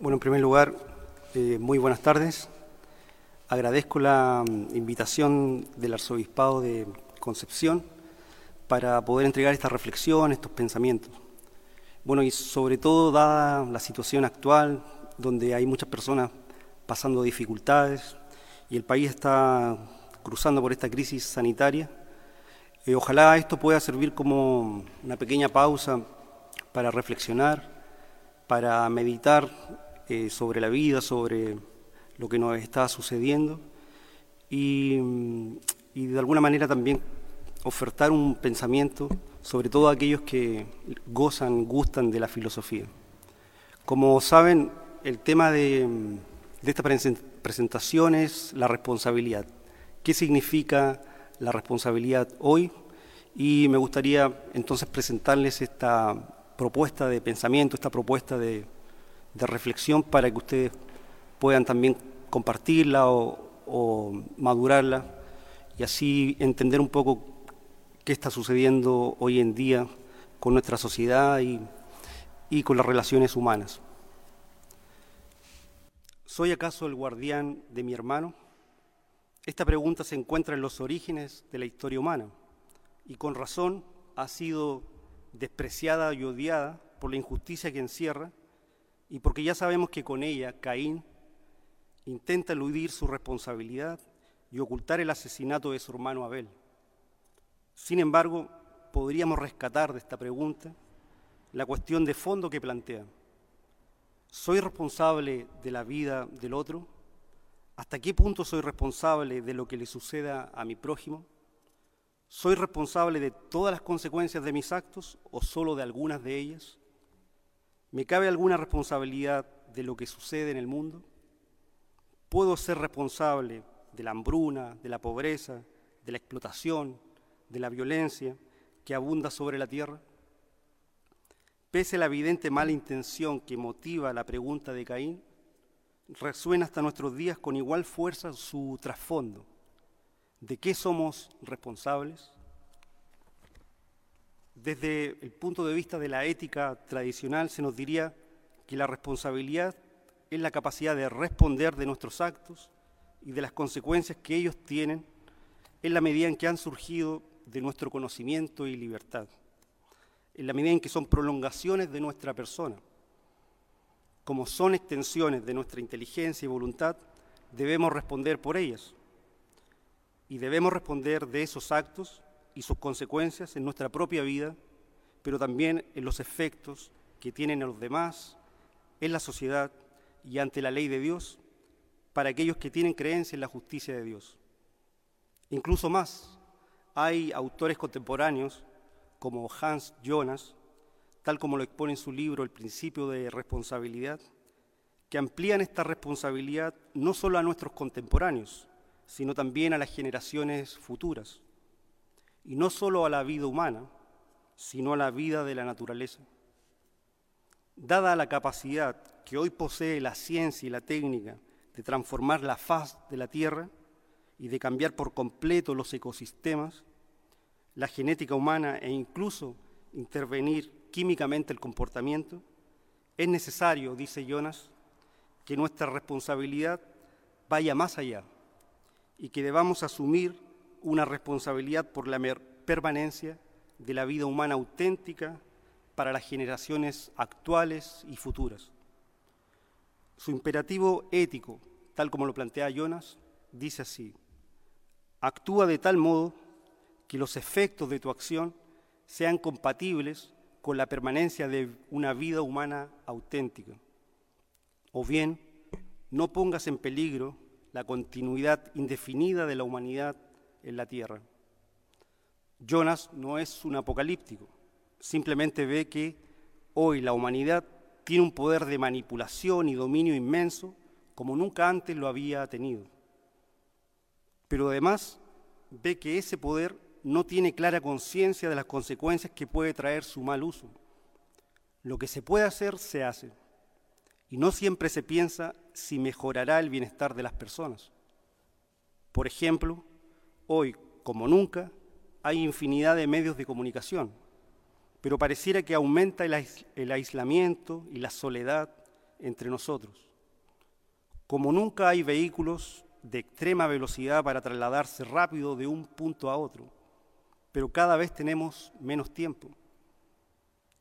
Bueno, en primer lugar, eh, muy buenas tardes. Agradezco la mm, invitación del Arzobispado de Concepción para poder entregar esta reflexión, estos pensamientos. Bueno, y sobre todo dada la situación actual, donde hay muchas personas pasando dificultades y el país está cruzando por esta crisis sanitaria, eh, ojalá esto pueda servir como una pequeña pausa para reflexionar, para meditar eh, sobre la vida, sobre lo que nos está sucediendo y, de alguna manera también ofertar un pensamiento sobre todo aquellos que gozan, gustan de la filosofía. Como saben, el tema de, de esta presentación es la responsabilidad. ¿Qué significa la responsabilidad hoy? Y me gustaría entonces presentarles esta propuesta de pensamiento, esta propuesta de, de reflexión para que ustedes puedan también compartirla o, madurarla y así entender un poco qué está sucediendo hoy en día con nuestra sociedad y, y con las relaciones humanas. ¿Soy acaso el guardián de mi hermano? Esta pregunta se encuentra en los orígenes de la historia humana y con razón ha sido despreciada y odiada por la injusticia que encierra y porque ya sabemos que con ella Caín intenta eludir su responsabilidad y ocultar el asesinato de su hermano Abel. Sin embargo, podríamos rescatar de esta pregunta la cuestión de fondo que plantea. ¿Soy responsable de la vida del otro? ¿Hasta qué punto soy responsable de lo que le suceda a mi prójimo? ¿Soy responsable de todas las consecuencias de mis actos o solo de algunas de ellas? ¿Me cabe alguna responsabilidad de lo que sucede en el mundo? ¿Puedo ser responsable de la hambruna, de la pobreza, de la explotación, de la violencia que abunda sobre la tierra? Pese a la evidente mala intención que motiva la pregunta de Caín, resuena hasta nuestros días con igual fuerza su trasfondo. ¿De qué somos responsables? Desde el punto de vista de la ética tradicional se nos diría que la responsabilidad es la capacidad de responder de nuestros actos y de las consecuencias que ellos tienen en la medida en que han surgido de nuestro conocimiento y libertad, en la medida en que son prolongaciones de nuestra persona. Como son extensiones de nuestra inteligencia y voluntad, debemos responder por ellas. Y debemos responder de esos actos y sus consecuencias en nuestra propia vida, pero también en los efectos que tienen en los demás, en la sociedad y ante la ley de Dios, para aquellos que tienen creencia en la justicia de Dios. Incluso más, hay autores contemporáneos como Hans Jonas, tal como lo expone en su libro El principio de responsabilidad, que amplían esta responsabilidad no solo a nuestros contemporáneos, sino también a las generaciones futuras y no solo a la vida humana, sino a la vida de la naturaleza. Dada la capacidad que hoy posee la ciencia y la técnica de transformar la faz de la Tierra y de cambiar por completo los ecosistemas, la genética humana e incluso intervenir químicamente el comportamiento, es necesario, dice Jonas, que nuestra responsabilidad vaya más allá y que debamos asumir una responsabilidad por la permanencia de la vida humana auténtica para las generaciones actuales y futuras. Su imperativo ético, tal como lo plantea Jonas, dice así, actúa de tal modo que los efectos de tu acción sean compatibles con la permanencia de una vida humana auténtica. O bien, no pongas en peligro la continuidad indefinida de la humanidad en la tierra. Jonas no es un apocalíptico, simplemente ve que hoy la humanidad tiene un poder de manipulación y dominio inmenso como nunca antes lo había tenido. Pero además ve que ese poder no tiene clara conciencia de las consecuencias que puede traer su mal uso. Lo que se puede hacer, se hace. Y no siempre se piensa si mejorará el bienestar de las personas. Por ejemplo, Hoy, como nunca, hay infinidad de medios de comunicación, pero pareciera que aumenta el, aislamiento y la soledad entre nosotros. Como nunca hay vehículos de extrema velocidad para trasladarse rápido de un punto a otro, pero cada vez tenemos menos tiempo.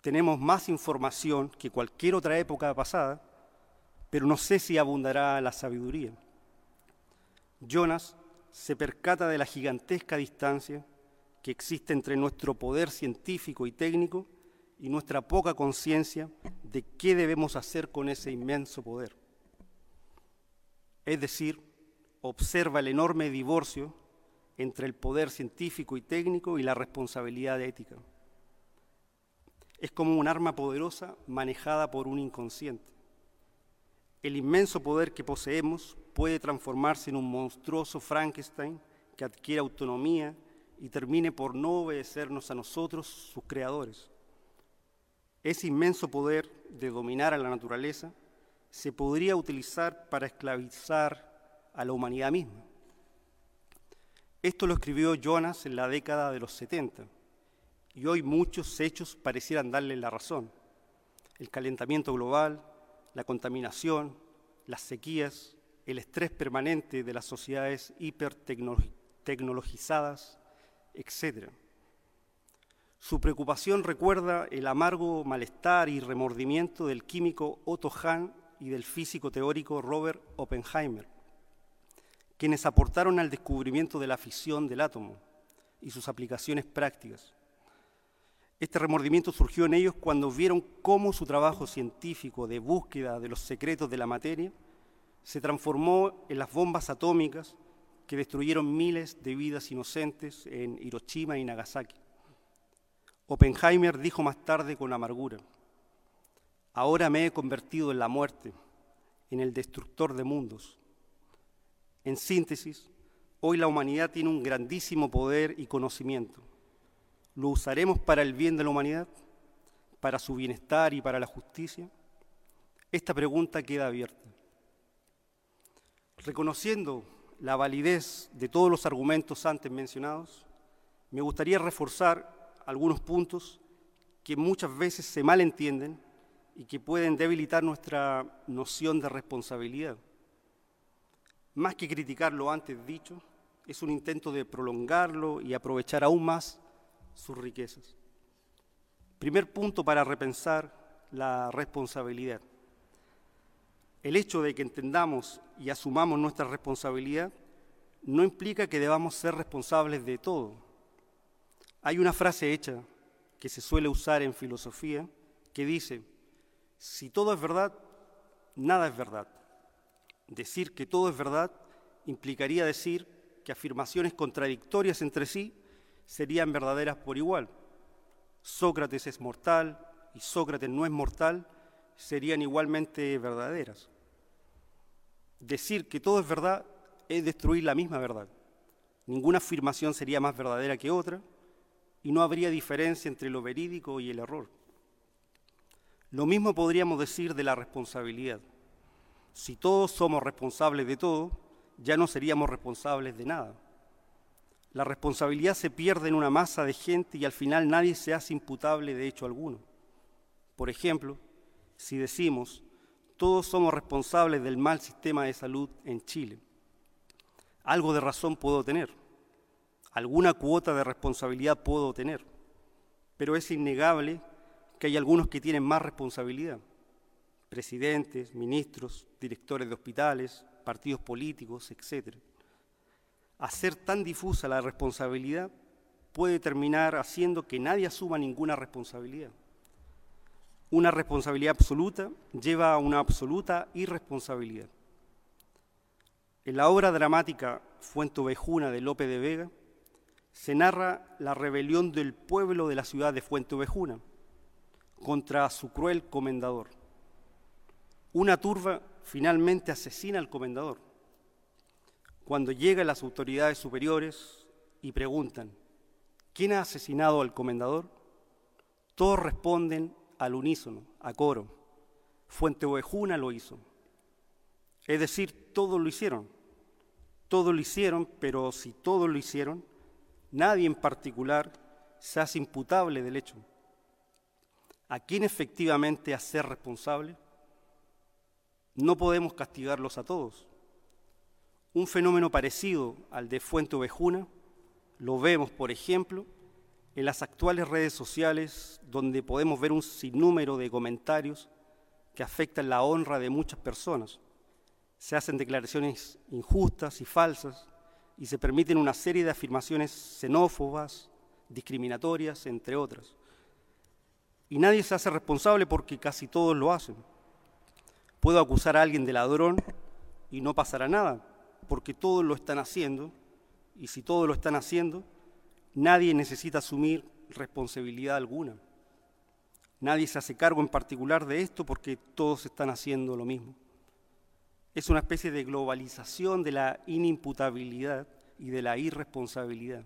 Tenemos más información que cualquier otra época pasada, pero no sé si abundará la sabiduría. Jonas se percata de la gigantesca distancia que existe entre nuestro poder científico y técnico y nuestra poca conciencia de qué debemos hacer con ese inmenso poder. Es decir, observa el enorme divorcio entre el poder científico y técnico y la responsabilidad ética. Es como un arma poderosa manejada por un inconsciente. El inmenso poder que poseemos puede transformarse en un monstruoso Frankenstein que adquiere autonomía y termine por no obedecernos a nosotros, sus creadores. Ese inmenso poder de dominar a la naturaleza se podría utilizar para esclavizar a la humanidad misma. Esto lo escribió Jonas en la década de los 70 y hoy muchos hechos parecieran darle la razón. El calentamiento global, la contaminación, las sequías, el estrés permanente de las sociedades hipertecnologizadas, etc. Su preocupación recuerda el amargo malestar y remordimiento del químico Otto Hahn y del físico teórico Robert Oppenheimer, quienes aportaron al descubrimiento de la fisión del átomo y sus aplicaciones prácticas. Este remordimiento surgió en ellos cuando vieron cómo su trabajo científico de búsqueda de los secretos de la materia se transformó en las bombas atómicas que destruyeron miles de vidas inocentes en Hiroshima y Nagasaki. Oppenheimer dijo más tarde con amargura, ahora me he convertido en la muerte, en el destructor de mundos. En síntesis, hoy la humanidad tiene un grandísimo poder y conocimiento ¿Lo usaremos para el bien de la humanidad? ¿Para su bienestar y para la justicia? Esta pregunta queda abierta. Reconociendo la validez de todos los argumentos antes mencionados, me gustaría reforzar algunos puntos que muchas veces se malentienden y que pueden debilitar nuestra noción de responsabilidad. Más que criticar lo antes dicho, es un intento de prolongarlo y aprovechar aún más sus riquezas. Primer punto para repensar la responsabilidad. El hecho de que entendamos y asumamos nuestra responsabilidad no implica que debamos ser responsables de todo. Hay una frase hecha que se suele usar en filosofía que dice, si todo es verdad, nada es verdad. Decir que todo es verdad implicaría decir que afirmaciones contradictorias entre sí serían verdaderas por igual. Sócrates es mortal y Sócrates no es mortal, serían igualmente verdaderas. Decir que todo es verdad es destruir la misma verdad. Ninguna afirmación sería más verdadera que otra y no habría diferencia entre lo verídico y el error. Lo mismo podríamos decir de la responsabilidad. Si todos somos responsables de todo, ya no seríamos responsables de nada. La responsabilidad se pierde en una masa de gente y al final nadie se hace imputable de hecho alguno. Por ejemplo, si decimos, todos somos responsables del mal sistema de salud en Chile, algo de razón puedo tener, alguna cuota de responsabilidad puedo tener, pero es innegable que hay algunos que tienen más responsabilidad, presidentes, ministros, directores de hospitales, partidos políticos, etcétera. Hacer tan difusa la responsabilidad puede terminar haciendo que nadie asuma ninguna responsabilidad. Una responsabilidad absoluta lleva a una absoluta irresponsabilidad. En la obra dramática Fuento Vejuna de Lope de Vega se narra la rebelión del pueblo de la ciudad de Fuente Vejuna contra su cruel comendador. Una turba finalmente asesina al comendador cuando llegan las autoridades superiores y preguntan, ¿quién ha asesinado al comendador? Todos responden al unísono, a coro. Fuente Ovejuna lo hizo. Es decir, todos lo hicieron. Todos lo hicieron, pero si todos lo hicieron, nadie en particular se hace imputable del hecho. ¿A quién efectivamente hacer responsable? no podemos castigarlos a todos. Un fenómeno parecido al de Fuente Ovejuna lo vemos, por ejemplo, en las actuales redes sociales, donde podemos ver un sinnúmero de comentarios que afectan la honra de muchas personas. Se hacen declaraciones injustas y falsas y se permiten una serie de afirmaciones xenófobas, discriminatorias, entre otras. Y nadie se hace responsable porque casi todos lo hacen. Puedo acusar a alguien de ladrón y no pasará nada, porque todos lo están haciendo, y si todos lo están haciendo, nadie necesita asumir responsabilidad alguna. Nadie se hace cargo en particular de esto porque todos están haciendo lo mismo. Es una especie de globalización de la inimputabilidad y de la irresponsabilidad.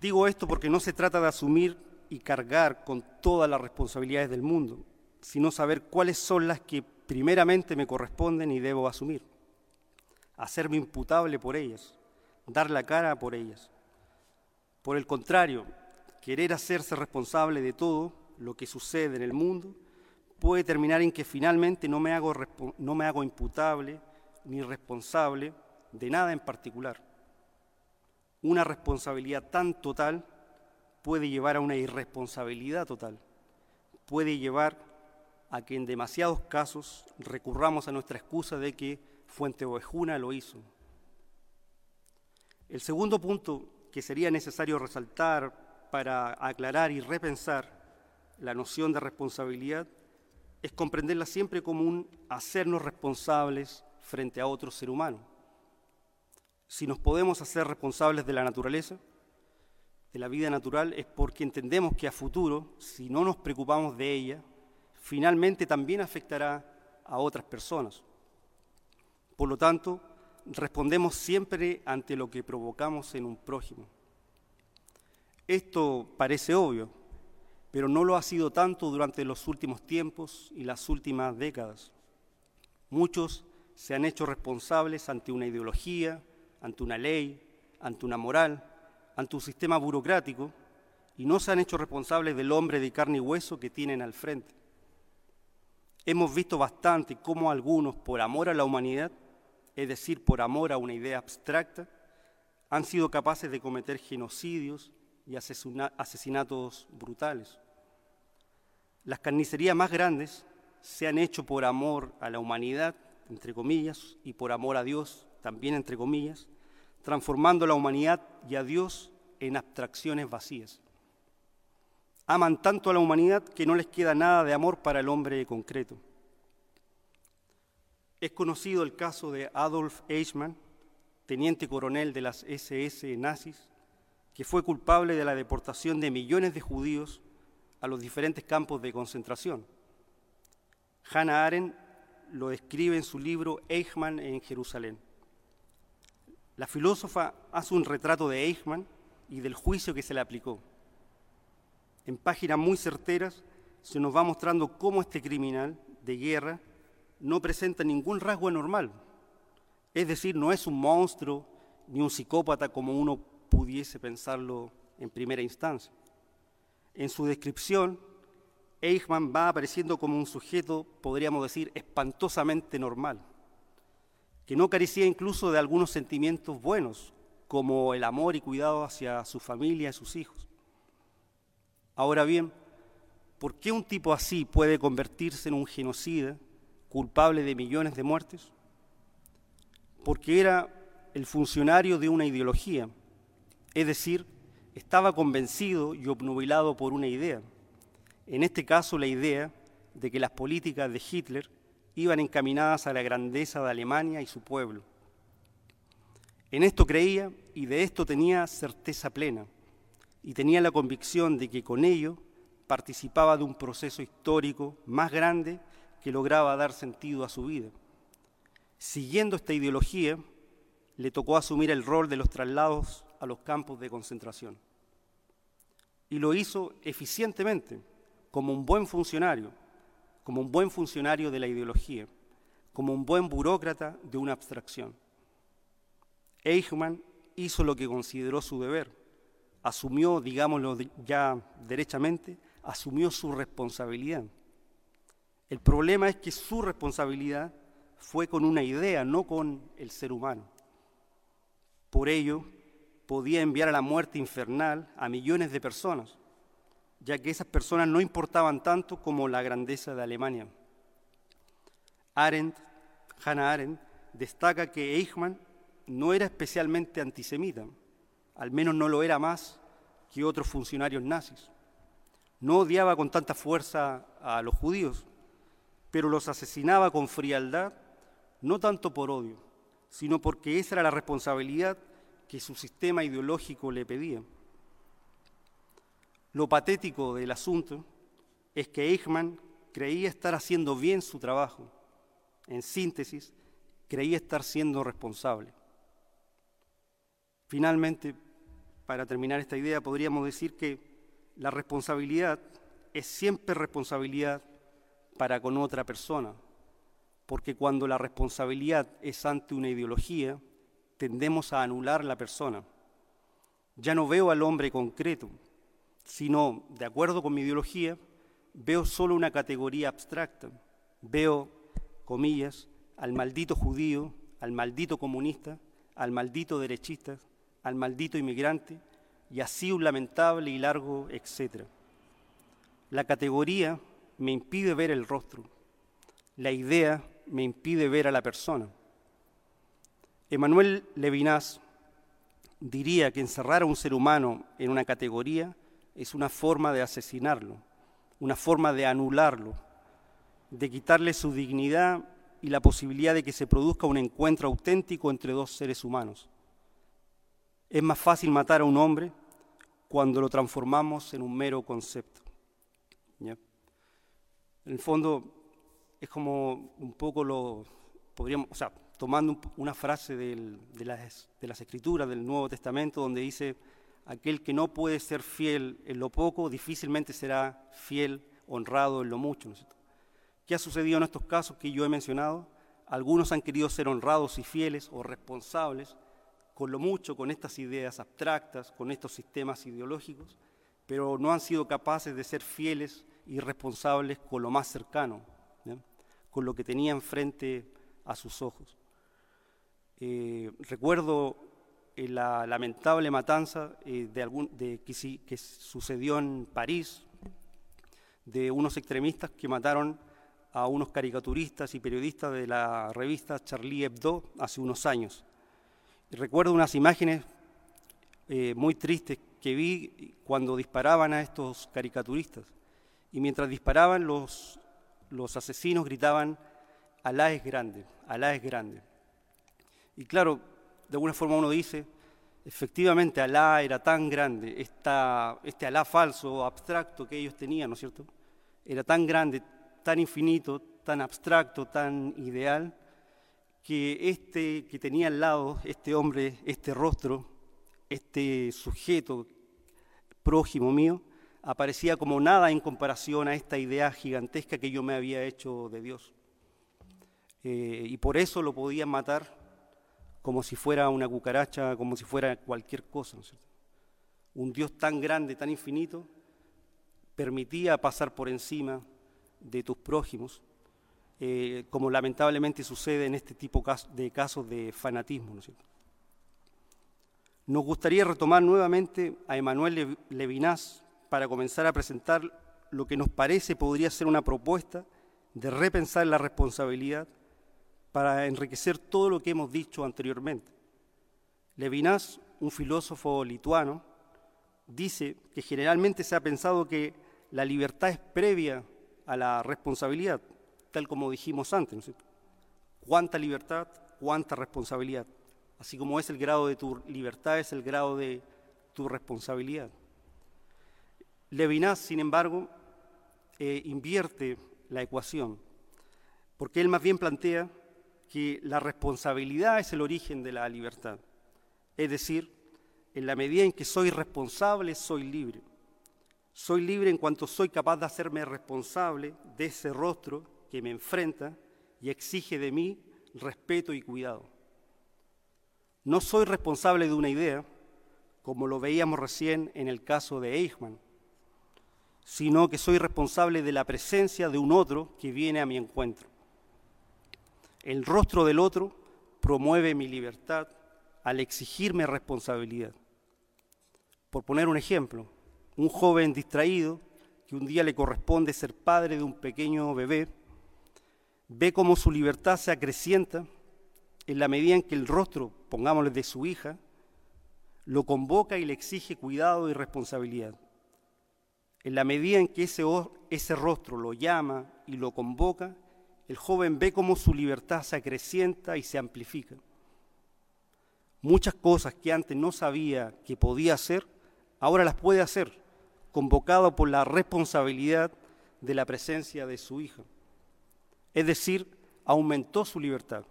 Digo esto porque no se trata de asumir y cargar con todas las responsabilidades del mundo, sino saber cuáles son las que primeramente me corresponden y debo asumir, hacerme imputable por ellas, dar la cara por ellas. Por el contrario, querer hacerse responsable de todo lo que sucede en el mundo puede terminar en que finalmente no me hago, no me hago imputable ni responsable de nada en particular. Una responsabilidad tan total puede llevar a una irresponsabilidad total, puede llevar a que en demasiados casos recurramos a nuestra excusa de que Fuente Ovejuna lo hizo. El segundo punto que sería necesario resaltar para aclarar y repensar la noción de responsabilidad es comprenderla siempre como un hacernos responsables frente a otro ser humano. Si nos podemos hacer responsables de la naturaleza, de la vida natural, es porque entendemos que a futuro, si no nos preocupamos de ella, finalmente también afectará a otras personas. Por lo tanto, respondemos siempre ante lo que provocamos en un prójimo. Esto parece obvio, pero no lo ha sido tanto durante los últimos tiempos y las últimas décadas. Muchos se han hecho responsables ante una ideología, ante una ley, ante una moral, ante un sistema burocrático, y no se han hecho responsables del hombre de carne y hueso que tienen al frente. Hemos visto bastante cómo algunos, por amor a la humanidad, es decir, por amor a una idea abstracta, han sido capaces de cometer genocidios y asesinatos brutales. Las carnicerías más grandes se han hecho por amor a la humanidad, entre comillas, y por amor a Dios, también entre comillas, transformando la humanidad y a Dios en abstracciones vacías. Aman tanto a la humanidad que no les queda nada de amor para el hombre concreto. Es conocido el caso de Adolf Eichmann, teniente coronel de las SS nazis, que fue culpable de la deportación de millones de judíos a los diferentes campos de concentración. Hannah Arendt lo describe en su libro Eichmann en Jerusalén. La filósofa hace un retrato de Eichmann y del juicio que se le aplicó. En páginas muy certeras se nos va mostrando cómo este criminal de guerra no presenta ningún rasgo anormal. Es decir, no es un monstruo ni un psicópata como uno pudiese pensarlo en primera instancia. En su descripción, Eichmann va apareciendo como un sujeto, podríamos decir, espantosamente normal, que no carecía incluso de algunos sentimientos buenos, como el amor y cuidado hacia su familia y sus hijos. Ahora bien, ¿por qué un tipo así puede convertirse en un genocida culpable de millones de muertes? Porque era el funcionario de una ideología, es decir, estaba convencido y obnubilado por una idea. En este caso, la idea de que las políticas de Hitler iban encaminadas a la grandeza de Alemania y su pueblo. En esto creía y de esto tenía certeza plena, y tenía la convicción de que con ello participaba de un proceso histórico más grande que lograba dar sentido a su vida. Siguiendo esta ideología, le tocó asumir el rol de los traslados a los campos de concentración. Y lo hizo eficientemente, como un buen funcionario, como un buen funcionario de la ideología, como un buen burócrata de una abstracción. Eichmann hizo lo que consideró su deber, asumió, digámoslo ya derechamente, asumió su responsabilidad El problema es que su responsabilidad fue con una idea, no con el ser humano. Por ello, podía enviar a la muerte infernal a millones de personas, ya que esas personas no importaban tanto como la grandeza de Alemania. Arendt, Hannah Arendt, destaca que Eichmann no era especialmente antisemita, al menos no lo era más que otros funcionarios nazis. No odiaba con tanta fuerza a los judíos, pero los asesinaba con frialdad, no tanto por odio, sino porque esa era la responsabilidad que su sistema ideológico le pedía. Lo patético del asunto es que Eichmann creía estar haciendo bien su trabajo. En síntesis, creía estar siendo responsable. Finalmente, para terminar esta idea, podríamos decir que la responsabilidad es siempre responsabilidad para con otra persona, porque cuando la responsabilidad es ante una ideología, tendemos a anular la persona. Ya no veo al hombre concreto, sino, de acuerdo con mi ideología, veo solo una categoría abstracta. Veo, comillas, al maldito judío, al maldito comunista, al maldito derechista, al maldito inmigrante, y así un lamentable y largo etcétera. La categoría me impide ver el rostro, la idea me impide ver a la persona. Emanuel Levinas diría que encerrar a un ser humano en una categoría es una forma de asesinarlo, una forma de anularlo, de quitarle su dignidad y la posibilidad de que se produzca un encuentro auténtico entre dos seres humanos. Es más fácil matar a un hombre cuando lo transformamos en un mero concepto. En el fondo es como un poco lo podríamos, o sea, tomando una frase de, las, de las escrituras del Nuevo Testamento donde dice, aquel que no puede ser fiel en lo poco, difícilmente será fiel, honrado en lo mucho. ¿Qué ha sucedido en estos casos que yo he mencionado? Algunos han querido ser honrados y fieles o responsables con lo mucho, con estas ideas abstractas, con estos sistemas ideológicos, pero no han sido capaces de ser fieles y responsables con lo más cercano, con lo que tenían frente a sus ojos. Eh, recuerdo eh, la lamentable matanza eh, de algún, de, que, que, sucedió en París de unos extremistas que mataron a unos caricaturistas y periodistas de la revista Charlie Hebdo hace unos años. Y recuerdo unas imágenes muy tristes que vi cuando disparaban a estos caricaturistas. Y mientras disparaban, los, los asesinos gritaban, Alá es grande, Alá es grande. Y claro, de alguna forma uno dice, efectivamente Alá era tan grande, este Alá falso, abstracto que ellos tenían, ¿no es cierto? Era tan grande, tan infinito, tan abstracto, tan ideal, que este que tenía al lado, este hombre, este rostro, este sujeto prójimo mío, aparecía como nada en comparación a esta idea gigantesca que yo me había hecho de Dios. Eh, y por eso lo podían matar como si fuera una cucaracha, como si fuera cualquier cosa. Un Dios tan grande, tan infinito, permitía pasar por encima de tus prójimos, eh, como lamentablemente sucede en este tipo de casos de fanatismo. Nos gustaría retomar nuevamente a Emanuel Levinas para comenzar a presentar lo que nos parece podría ser una propuesta de repensar la responsabilidad para enriquecer todo lo que hemos dicho anteriormente. Levinas, un filósofo lituano, dice que generalmente se ha pensado que la libertad es previa a la responsabilidad, tal como dijimos antes. ¿no ¿Cuánta libertad? ¿Cuánta responsabilidad? Así como es el grado de tu libertad, es el grado de tu responsabilidad. Levinas, sin embargo, eh, invierte la ecuación, porque él más bien plantea que la responsabilidad es el origen de la libertad. Es decir, en la medida en que soy responsable, soy libre. Soy libre en cuanto soy capaz de hacerme responsable de ese rostro que me enfrenta y exige de mí respeto y cuidado. No soy responsable de una idea, como lo veíamos recién en el caso de Eichmann. Sino que soy responsable de la presencia de un otro que viene a mi encuentro. El rostro del otro promueve mi libertad al exigirme responsabilidad. Por poner un ejemplo, un joven distraído que un día le corresponde ser padre de un pequeño bebé, ve cómo su libertad se acrecienta en la medida en que el rostro, pongámosle, de su hija, lo convoca y le exige cuidado y responsabilidad. En la medida en que ese, rostro lo llama y lo convoca, el joven ve cómo su libertad se acrecienta y se amplifica. Muchas cosas que antes no sabía que podía hacer, ahora las puede hacer, convocado por la responsabilidad de la presencia de su hija. Es decir, aumentó su libertad.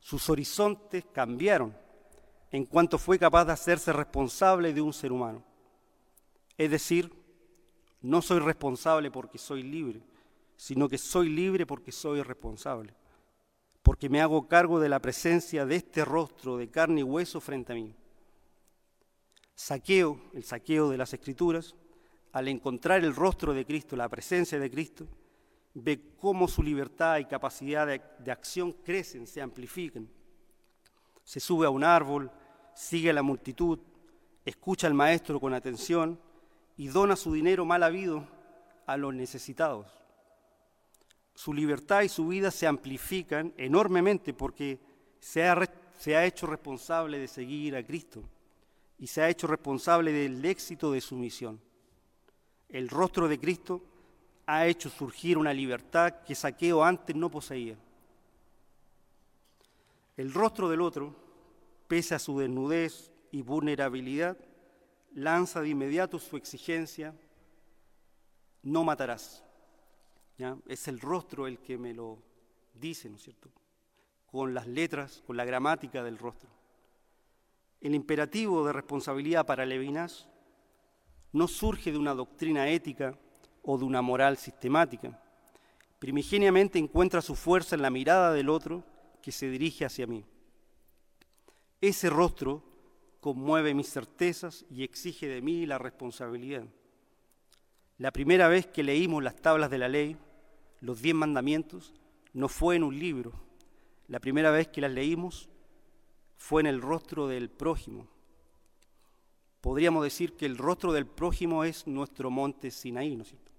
Sus horizontes cambiaron en cuanto fue capaz de hacerse responsable de un ser humano. Es decir, no soy responsable porque soy libre, sino que soy libre porque soy responsable, porque me hago cargo de la presencia de este rostro de carne y hueso frente a mí. Saqueo, el saqueo de las escrituras, al encontrar el rostro de Cristo, la presencia de Cristo, ve cómo su libertad y capacidad de, de acción crecen, se amplifican. Se sube a un árbol, sigue a la multitud, escucha al maestro con atención, y dona su dinero mal habido a los necesitados. Su libertad y su vida se amplifican enormemente porque se ha, se ha hecho responsable de seguir a Cristo y se ha hecho responsable del éxito de su misión. El rostro de Cristo ha hecho surgir una libertad que Saqueo antes no poseía. El rostro del otro, pese a su desnudez y vulnerabilidad, lanza de inmediato su exigencia, no matarás. ¿Ya? Es el rostro el que me lo dice, ¿no es cierto? Con las letras, con la gramática del rostro. El imperativo de responsabilidad para Levinas no surge de una doctrina ética o de una moral sistemática. Primigeniamente encuentra su fuerza en la mirada del otro que se dirige hacia mí. Ese rostro conmueve mis certezas y exige de mí la responsabilidad. La primera vez que leímos las tablas de la ley, los diez mandamientos, no fue en un libro. La primera vez que las leímos fue en el rostro del prójimo. Podríamos decir que el rostro del prójimo es nuestro monte Sinaí, ¿no es cierto?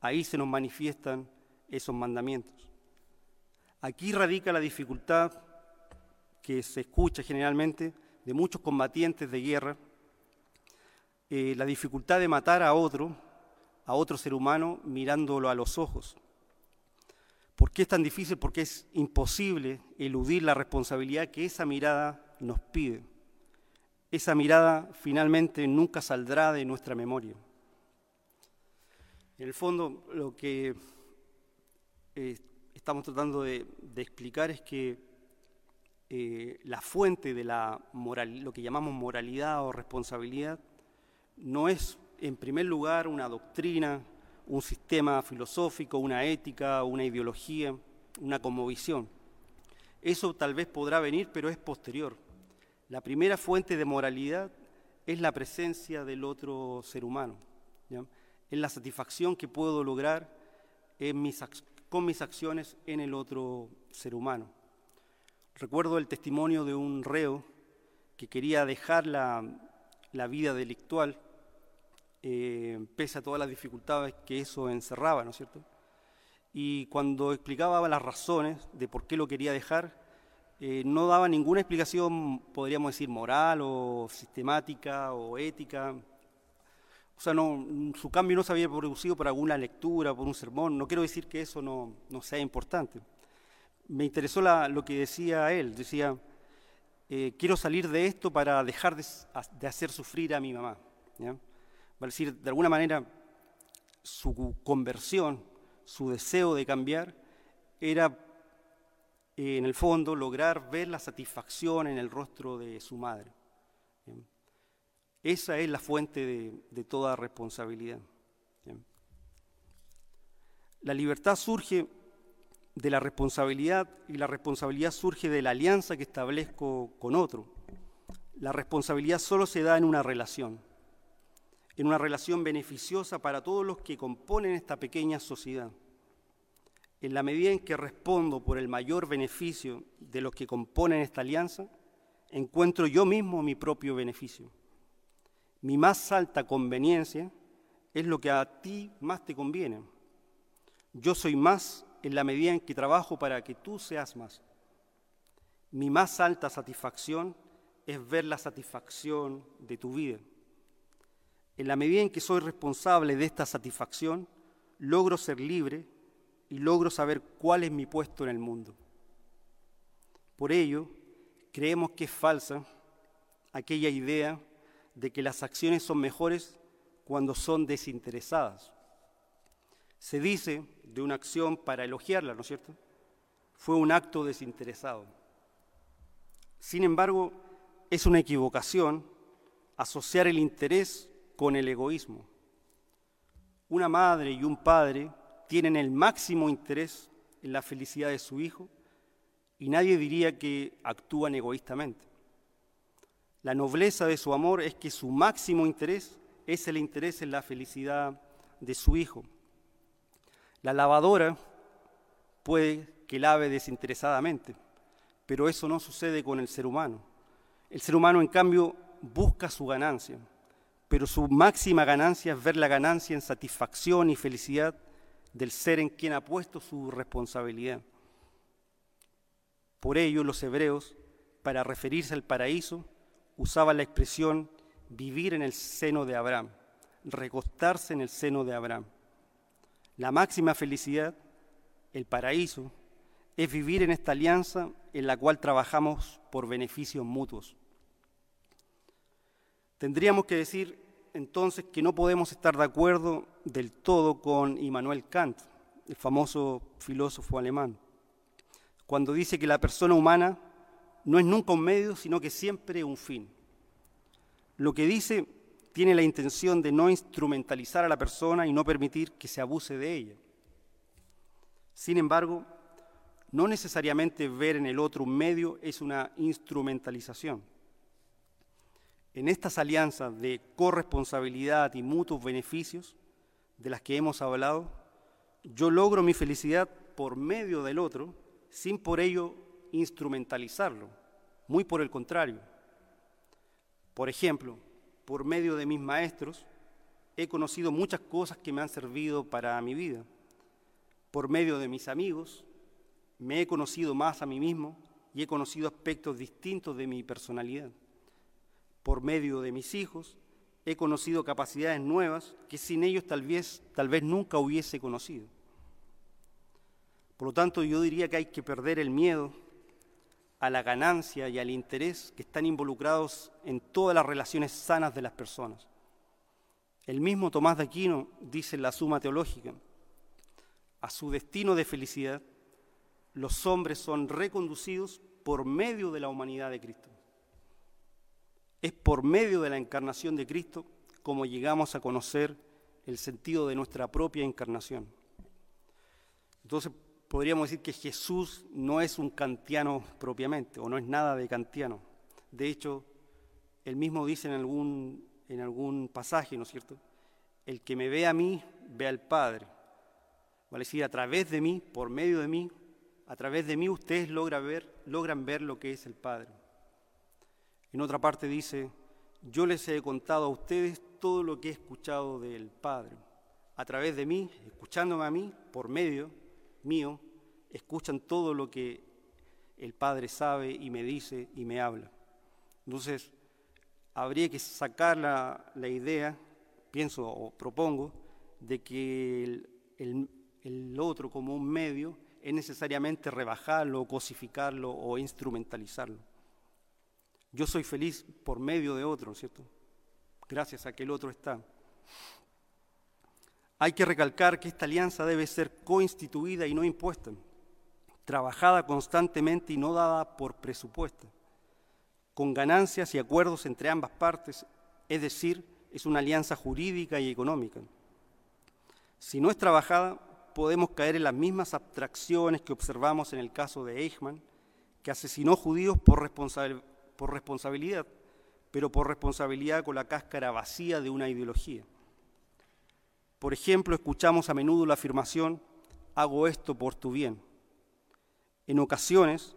Ahí se nos manifiestan esos mandamientos. Aquí radica la dificultad que se escucha generalmente de muchos combatientes de guerra, eh, la dificultad de matar a otro, a otro ser humano, mirándolo a los ojos. ¿Por qué es tan difícil? Porque es imposible eludir la responsabilidad que esa mirada nos pide. Esa mirada finalmente nunca saldrá de nuestra memoria. En el fondo, lo que eh, estamos tratando de explicar es que eh, la fuente de la moral, lo que llamamos moralidad o responsabilidad, no es en primer lugar una doctrina, un sistema filosófico, una ética, una ideología, una conmovisión. Eso tal vez podrá venir, pero es posterior. La primera fuente de moralidad es la presencia del otro ser humano, es la satisfacción que puedo lograr con mis acciones en el otro ser humano. Recuerdo el testimonio de un reo que quería dejar la, vida delictual, eh, pese a todas las dificultades que eso encerraba, ¿no es cierto? Y cuando explicaba las razones de por qué lo quería dejar, eh, no daba ninguna explicación, podríamos decir, moral o sistemática o ética. O sea, no, su cambio no se había producido por alguna lectura, por un sermón. No quiero decir que eso no sea importante me interesó lo que decía él. Decía, eh, quiero salir de esto para dejar de, hacer sufrir a mi mamá. ¿ya? Va a decir, de alguna manera, su conversión, su deseo de cambiar, era eh, en el fondo lograr ver la satisfacción en el rostro de su madre. Esa es la fuente de, de toda responsabilidad. La libertad surge de la responsabilidad y la responsabilidad surge de la alianza que establezco con otro. La responsabilidad solo se da en una relación. en una relación beneficiosa para todos los que componen esta pequeña sociedad. En la medida en que respondo por el mayor beneficio de los que componen esta alianza, encuentro yo mismo mi propio beneficio. Mi más alta conveniencia es lo que a ti más te conviene. Yo soy más en la medida en que trabajo para que tú seas más. Mi más alta satisfacción es ver la satisfacción de tu vida. En la medida en que soy responsable de esta satisfacción, logro ser libre y logro saber cuál es mi puesto en el mundo. Por ello, creemos que es falsa aquella idea de que las acciones son mejores cuando son desinteresadas. Se dice de una acción para elogiarla, ¿no es cierto? Fue un acto desinteresado. Sin embargo, es una equivocación asociar el interés con el egoísmo. Una madre y un padre tienen el máximo interés en la felicidad de su hijo y nadie diría que actúan egoístamente. La nobleza de su amor es que su máximo interés es el interés en la felicidad de su hijo. La lavadora puede que lave desinteresadamente, pero eso no sucede con el ser humano. El ser humano, en cambio, busca su ganancia, pero su máxima ganancia es ver la ganancia en satisfacción y felicidad del ser en quien ha puesto su responsabilidad. Por ello, los hebreos, para referirse al paraíso, usaban la expresión vivir en el seno de Abraham, recostarse en el seno de Abraham. La máxima felicidad, el paraíso, es vivir en esta alianza en la cual trabajamos por beneficios mutuos. Tendríamos que decir entonces que no podemos estar de acuerdo del todo con Immanuel Kant, el famoso filósofo alemán, cuando dice que la persona humana no es nunca un medio, sino que siempre un fin. Lo que dice tiene la intención de no instrumentalizar a la persona y no permitir que se abuse de ella. Sin embargo, no necesariamente ver en el otro un medio es una instrumentalización. En estas alianzas de corresponsabilidad y mutuos beneficios de las que hemos hablado, yo logro mi felicidad por medio del otro sin por ello instrumentalizarlo, muy por el contrario. Por ejemplo, por medio de mis maestros, he conocido muchas cosas que me han servido para mi vida. Por medio de mis amigos, me he conocido más a mí mismo y he conocido aspectos distintos de mi personalidad. Por medio de mis hijos, he conocido capacidades nuevas que sin ellos tal vez, tal vez nunca hubiese conocido. Por lo tanto, yo diría que hay que perder el miedo a la ganancia y al interés que están involucrados en todas las relaciones sanas de las personas. El mismo Tomás de Aquino dice en la Suma Teológica, a su destino de felicidad, los hombres son reconducidos por medio de la humanidad de Cristo. Es por medio de la encarnación de Cristo como llegamos a conocer el sentido de nuestra propia encarnación. Entonces, podríamos decir que Jesús no es un kantiano propiamente, o no es nada de kantiano. De hecho, él mismo dice en algún, en algún pasaje, ¿no es cierto? El que me ve a mí, ve al Padre. Vale decir, a través de mí, por medio de mí, a través de mí ustedes logran ver, logran ver lo que es el Padre. En otra parte dice, yo les he contado a ustedes todo lo que he escuchado del Padre. A través de mí, escuchándome a mí, por medio mío, escuchan todo lo que el Padre sabe y me dice y me habla. Entonces, habría que sacar la, idea, pienso o propongo, de que el, el otro como un medio es necesariamente rebajarlo, cosificarlo o instrumentalizarlo. Yo soy feliz por medio de otro, ¿cierto? Gracias a que el otro está. Hay que recalcar que esta alianza debe ser coinstituida y no impuesta, trabajada constantemente y no dada por presupuesto, con ganancias y acuerdos entre ambas partes, es decir, es una alianza jurídica y económica. Si no es trabajada, podemos caer en las mismas abstracciones que observamos en el caso de Eichmann, que asesinó judíos por, por responsabilidad, pero por responsabilidad con la cáscara vacía de una ideología. Por ejemplo, escuchamos a menudo la afirmación, hago esto por tu bien. En ocasiones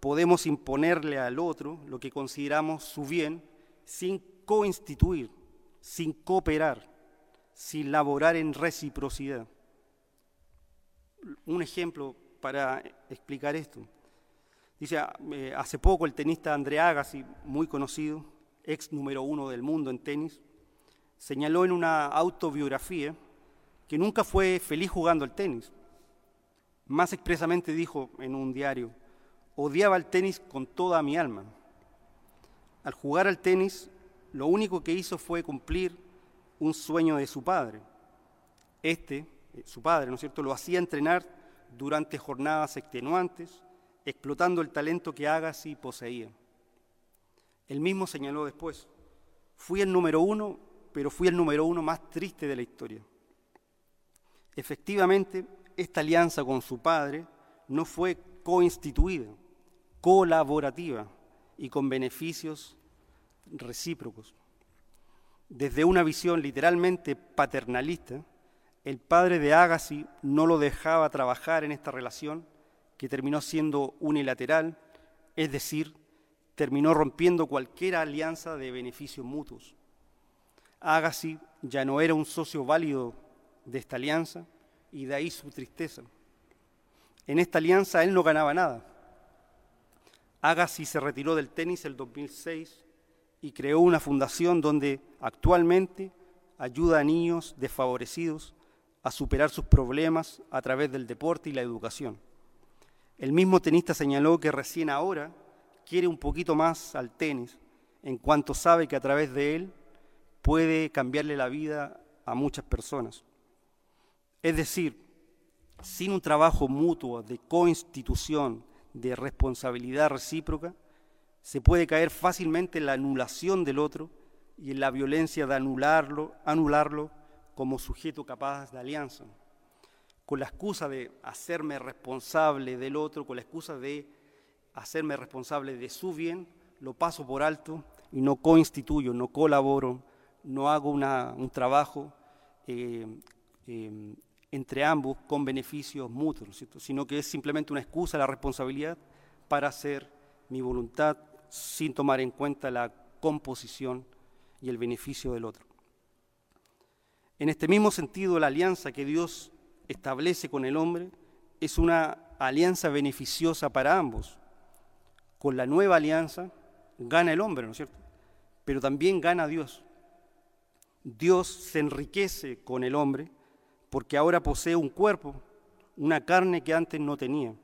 podemos imponerle al otro lo que consideramos su bien sin coinstituir, sin cooperar, sin laborar en reciprocidad. Un ejemplo para explicar esto. Dice, eh, hace poco el tenista André Agassi, muy conocido, ex número uno del mundo en tenis, señaló en una autobiografía que nunca fue feliz jugando al tenis. Más expresamente dijo en un diario, odiaba el tenis con toda mi alma. Al jugar al tenis, lo único que hizo fue cumplir un sueño de su padre. Este, eh, su padre, ¿no es cierto?, lo hacía entrenar durante jornadas extenuantes, explotando el talento que Agassi poseía. Él mismo señaló después, fui el número uno, pero fui el número uno más triste de la historia. Efectivamente, esta alianza con su padre no fue coinstituida, colaborativa y con beneficios recíprocos. Desde una visión literalmente paternalista, el padre de Agassi no lo dejaba trabajar en esta relación que terminó siendo unilateral, es decir, terminó rompiendo cualquier alianza de beneficios mutuos. Agassi ya no era un socio válido de esta alianza y de ahí su tristeza. En esta alianza él no ganaba nada. Agassi se retiró del tenis el 2006 y creó una fundación donde actualmente ayuda a niños desfavorecidos a superar sus problemas a través del deporte y la educación. El mismo tenista señaló que recién ahora quiere un poquito más al tenis, en cuanto sabe que a través de él puede cambiarle la vida a muchas personas. Es decir, sin un trabajo mutuo de coinstitución, de responsabilidad recíproca, se puede caer fácilmente en la anulación del otro y en la violencia de anularlo, anularlo como sujeto capaz de alianza, con la excusa de hacerme responsable del otro, con la excusa de hacerme responsable de su bien, lo paso por alto y no coinstituyo, no colaboro, no hago un trabajo eh, eh, entre ambos con beneficios mutuos, sino que es simplemente una excusa, la responsabilidad para hacer mi voluntad sin tomar en cuenta la composición y el beneficio del otro. En este mismo sentido, la alianza que Dios establece con el hombre es una alianza beneficiosa para ambos, con la nueva alianza gana el hombre, ¿no es cierto? Pero también gana Dios. Dios se enriquece con el hombre porque ahora posee un cuerpo, una carne que antes no tenía.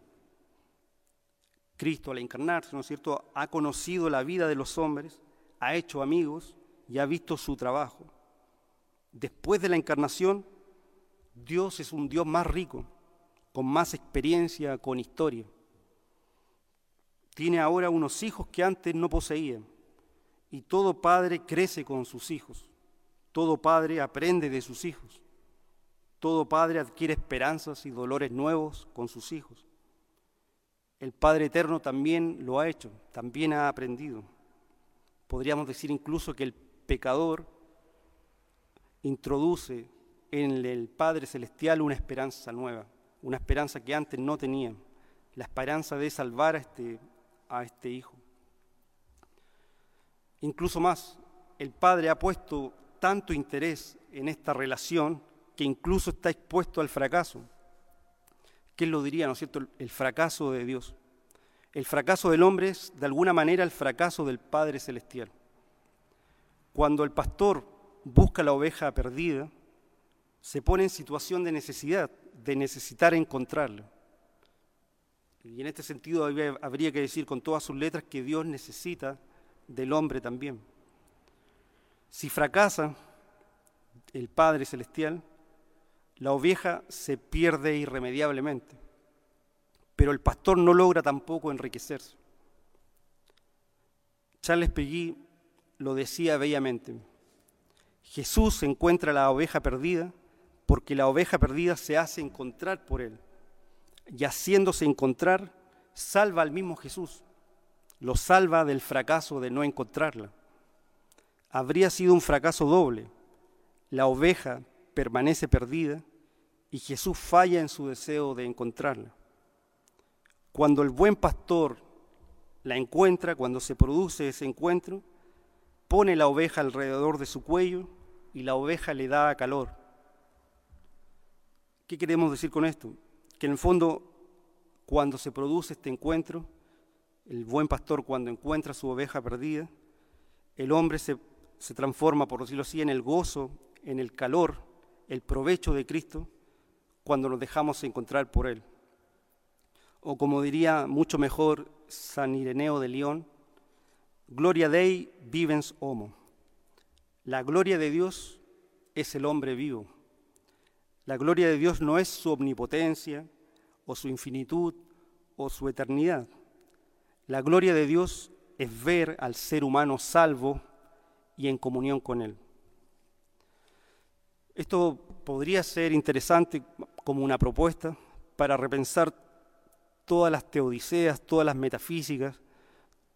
Cristo al encarnarse, ¿no es cierto?, ha conocido la vida de los hombres, ha hecho amigos y ha visto su trabajo. Después de la encarnación, Dios es un Dios más rico, con más experiencia, con historia tiene ahora unos hijos que antes no poseía. Y todo padre crece con sus hijos. Todo padre aprende de sus hijos. Todo padre adquiere esperanzas y dolores nuevos con sus hijos. El Padre Eterno también lo ha hecho, también ha aprendido. Podríamos decir incluso que el pecador introduce en el Padre Celestial una esperanza nueva, una esperanza que antes no tenía, la esperanza de salvar a este a este hijo. Incluso más, el padre ha puesto tanto interés en esta relación que incluso está expuesto al fracaso. ¿Quién lo diría, no es cierto? El fracaso de Dios. El fracaso del hombre es de alguna manera el fracaso del Padre Celestial. Cuando el pastor busca la oveja perdida, se pone en situación de necesidad, de necesitar encontrarla. Y en este sentido habría que decir con todas sus letras que Dios necesita del hombre también. Si fracasa el Padre Celestial, la oveja se pierde irremediablemente, pero el pastor no logra tampoco enriquecerse. Charles Peguy lo decía bellamente, Jesús encuentra la oveja perdida porque la oveja perdida se hace encontrar por él y haciéndose encontrar, salva al mismo Jesús, lo salva del fracaso de no encontrarla. Habría sido un fracaso doble. La oveja permanece perdida y Jesús falla en su deseo de encontrarla. Cuando el buen pastor la encuentra, cuando se produce ese encuentro, pone la oveja alrededor de su cuello y la oveja le da calor. ¿Qué queremos decir con esto? Que en el fondo, cuando se produce este encuentro, el buen pastor cuando encuentra su oveja perdida, el hombre se, se transforma, por decirlo así, en el gozo, en el calor, el provecho de Cristo, cuando nos dejamos encontrar por Él. O como diría mucho mejor San Ireneo de León, Gloria Dei vivens homo. La gloria de Dios es el hombre vivo. La gloria de Dios no es su omnipotencia o su infinitud o su eternidad. La gloria de Dios es ver al ser humano salvo y en comunión con Él. Esto podría ser interesante como una propuesta para repensar todas las teodiceas, todas las metafísicas,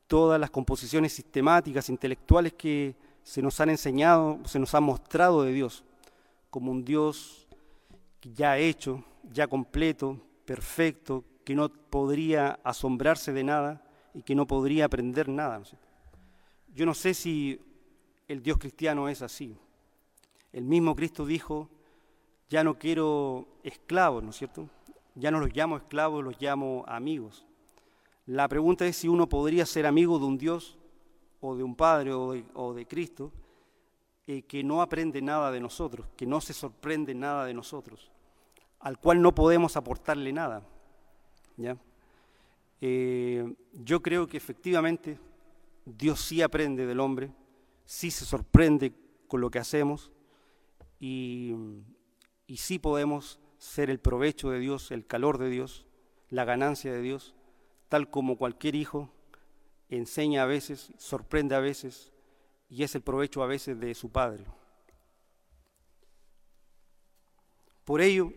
todas las composiciones sistemáticas, intelectuales que se nos han enseñado, se nos han mostrado de Dios, como un Dios ya hecho, ya completo, perfecto, que no podría asombrarse de nada y que no podría aprender nada. Yo no sé si el Dios cristiano es así. El mismo Cristo dijo, ya no quiero esclavos, ¿no es cierto? Ya no los llamo esclavos, los llamo amigos. La pregunta es si uno podría ser amigo de un Dios o de un Padre o de, Cristo eh, que no aprende nada de nosotros, que no se sorprende nada de nosotros, al cual no podemos aportarle nada. ¿ya? Eh, yo creo que efectivamente Dios sí aprende del hombre, sí se sorprende con lo que hacemos y, y sí podemos ser el provecho de Dios, el calor de Dios, la ganancia de Dios, tal como cualquier hijo enseña a veces, sorprende a veces y es el provecho a veces de su padre. Por ello,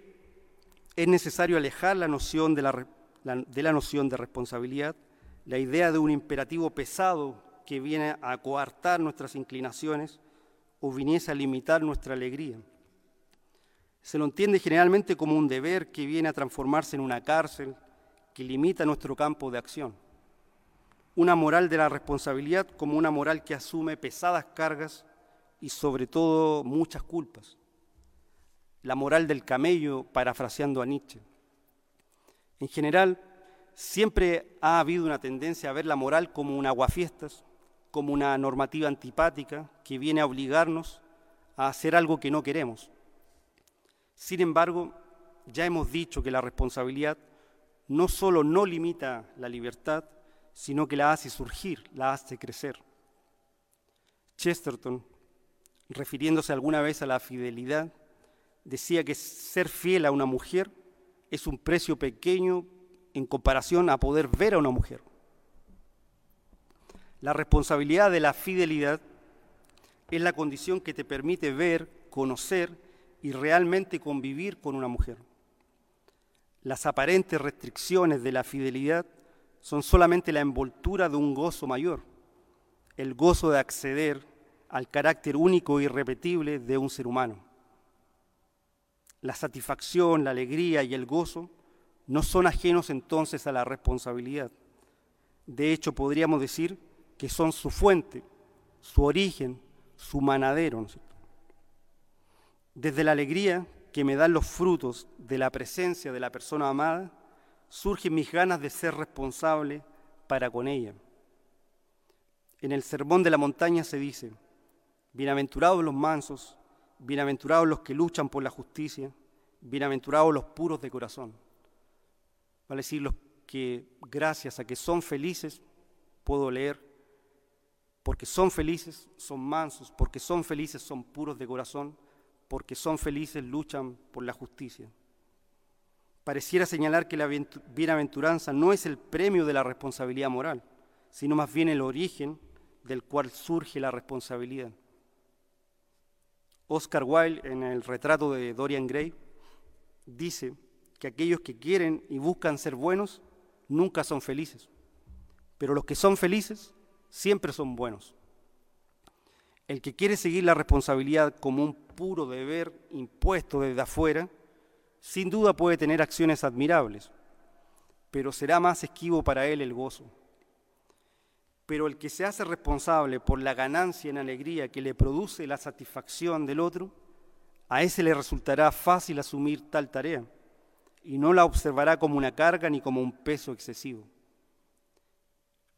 es necesario alejar la noción de la, de la noción de responsabilidad, la idea de un imperativo pesado que viene a coartar nuestras inclinaciones o viniese a limitar nuestra alegría. Se lo entiende generalmente como un deber que viene a transformarse en una cárcel que limita nuestro campo de acción una moral de la responsabilidad como una moral que asume pesadas cargas y sobre todo muchas culpas. La moral del camello, parafraseando a Nietzsche. En general, siempre ha habido una tendencia a ver la moral como un aguafiestas, como una normativa antipática que viene a obligarnos a hacer algo que no queremos. Sin embargo, ya hemos dicho que la responsabilidad no solo no limita la libertad, sino que la hace surgir, la hace crecer. Chesterton, refiriéndose alguna vez a la fidelidad, decía que ser fiel a una mujer es un precio pequeño en comparación a poder ver a una mujer. La responsabilidad de la fidelidad es la condición que te permite ver, conocer y realmente convivir con una mujer. Las aparentes restricciones de la fidelidad son solamente la envoltura de un gozo mayor, el gozo de acceder al carácter único e irrepetible de un ser humano. La satisfacción, la alegría y el gozo no son ajenos entonces a la responsabilidad. De hecho, podríamos decir que son su fuente, su origen, su manadero. Desde la alegría que me dan los frutos de la presencia de la persona amada, surgen mis ganas de ser responsable para con ella. En el Sermón de la Montaña se dice, bienaventurados los mansos, bienaventurados los que luchan por la justicia, bienaventurados los puros de corazón. Vale decir, los que gracias a que son felices, puedo leer, porque son felices, son mansos, porque son felices, son puros de corazón, porque son felices, luchan por la justicia pareciera señalar que la bienaventuranza no es el premio de la responsabilidad moral, sino más bien el origen del cual surge la responsabilidad. Oscar Wilde, en el retrato de Dorian Gray, dice que aquellos que quieren y buscan ser buenos nunca son felices, pero los que son felices siempre son buenos. El que quiere seguir la responsabilidad como un puro deber impuesto desde afuera, sin duda puede tener acciones admirables, pero será más esquivo para él el gozo. Pero el que se hace responsable por la ganancia en alegría que le produce la satisfacción del otro, a ese le resultará fácil asumir tal tarea y no la observará como una carga ni como un peso excesivo.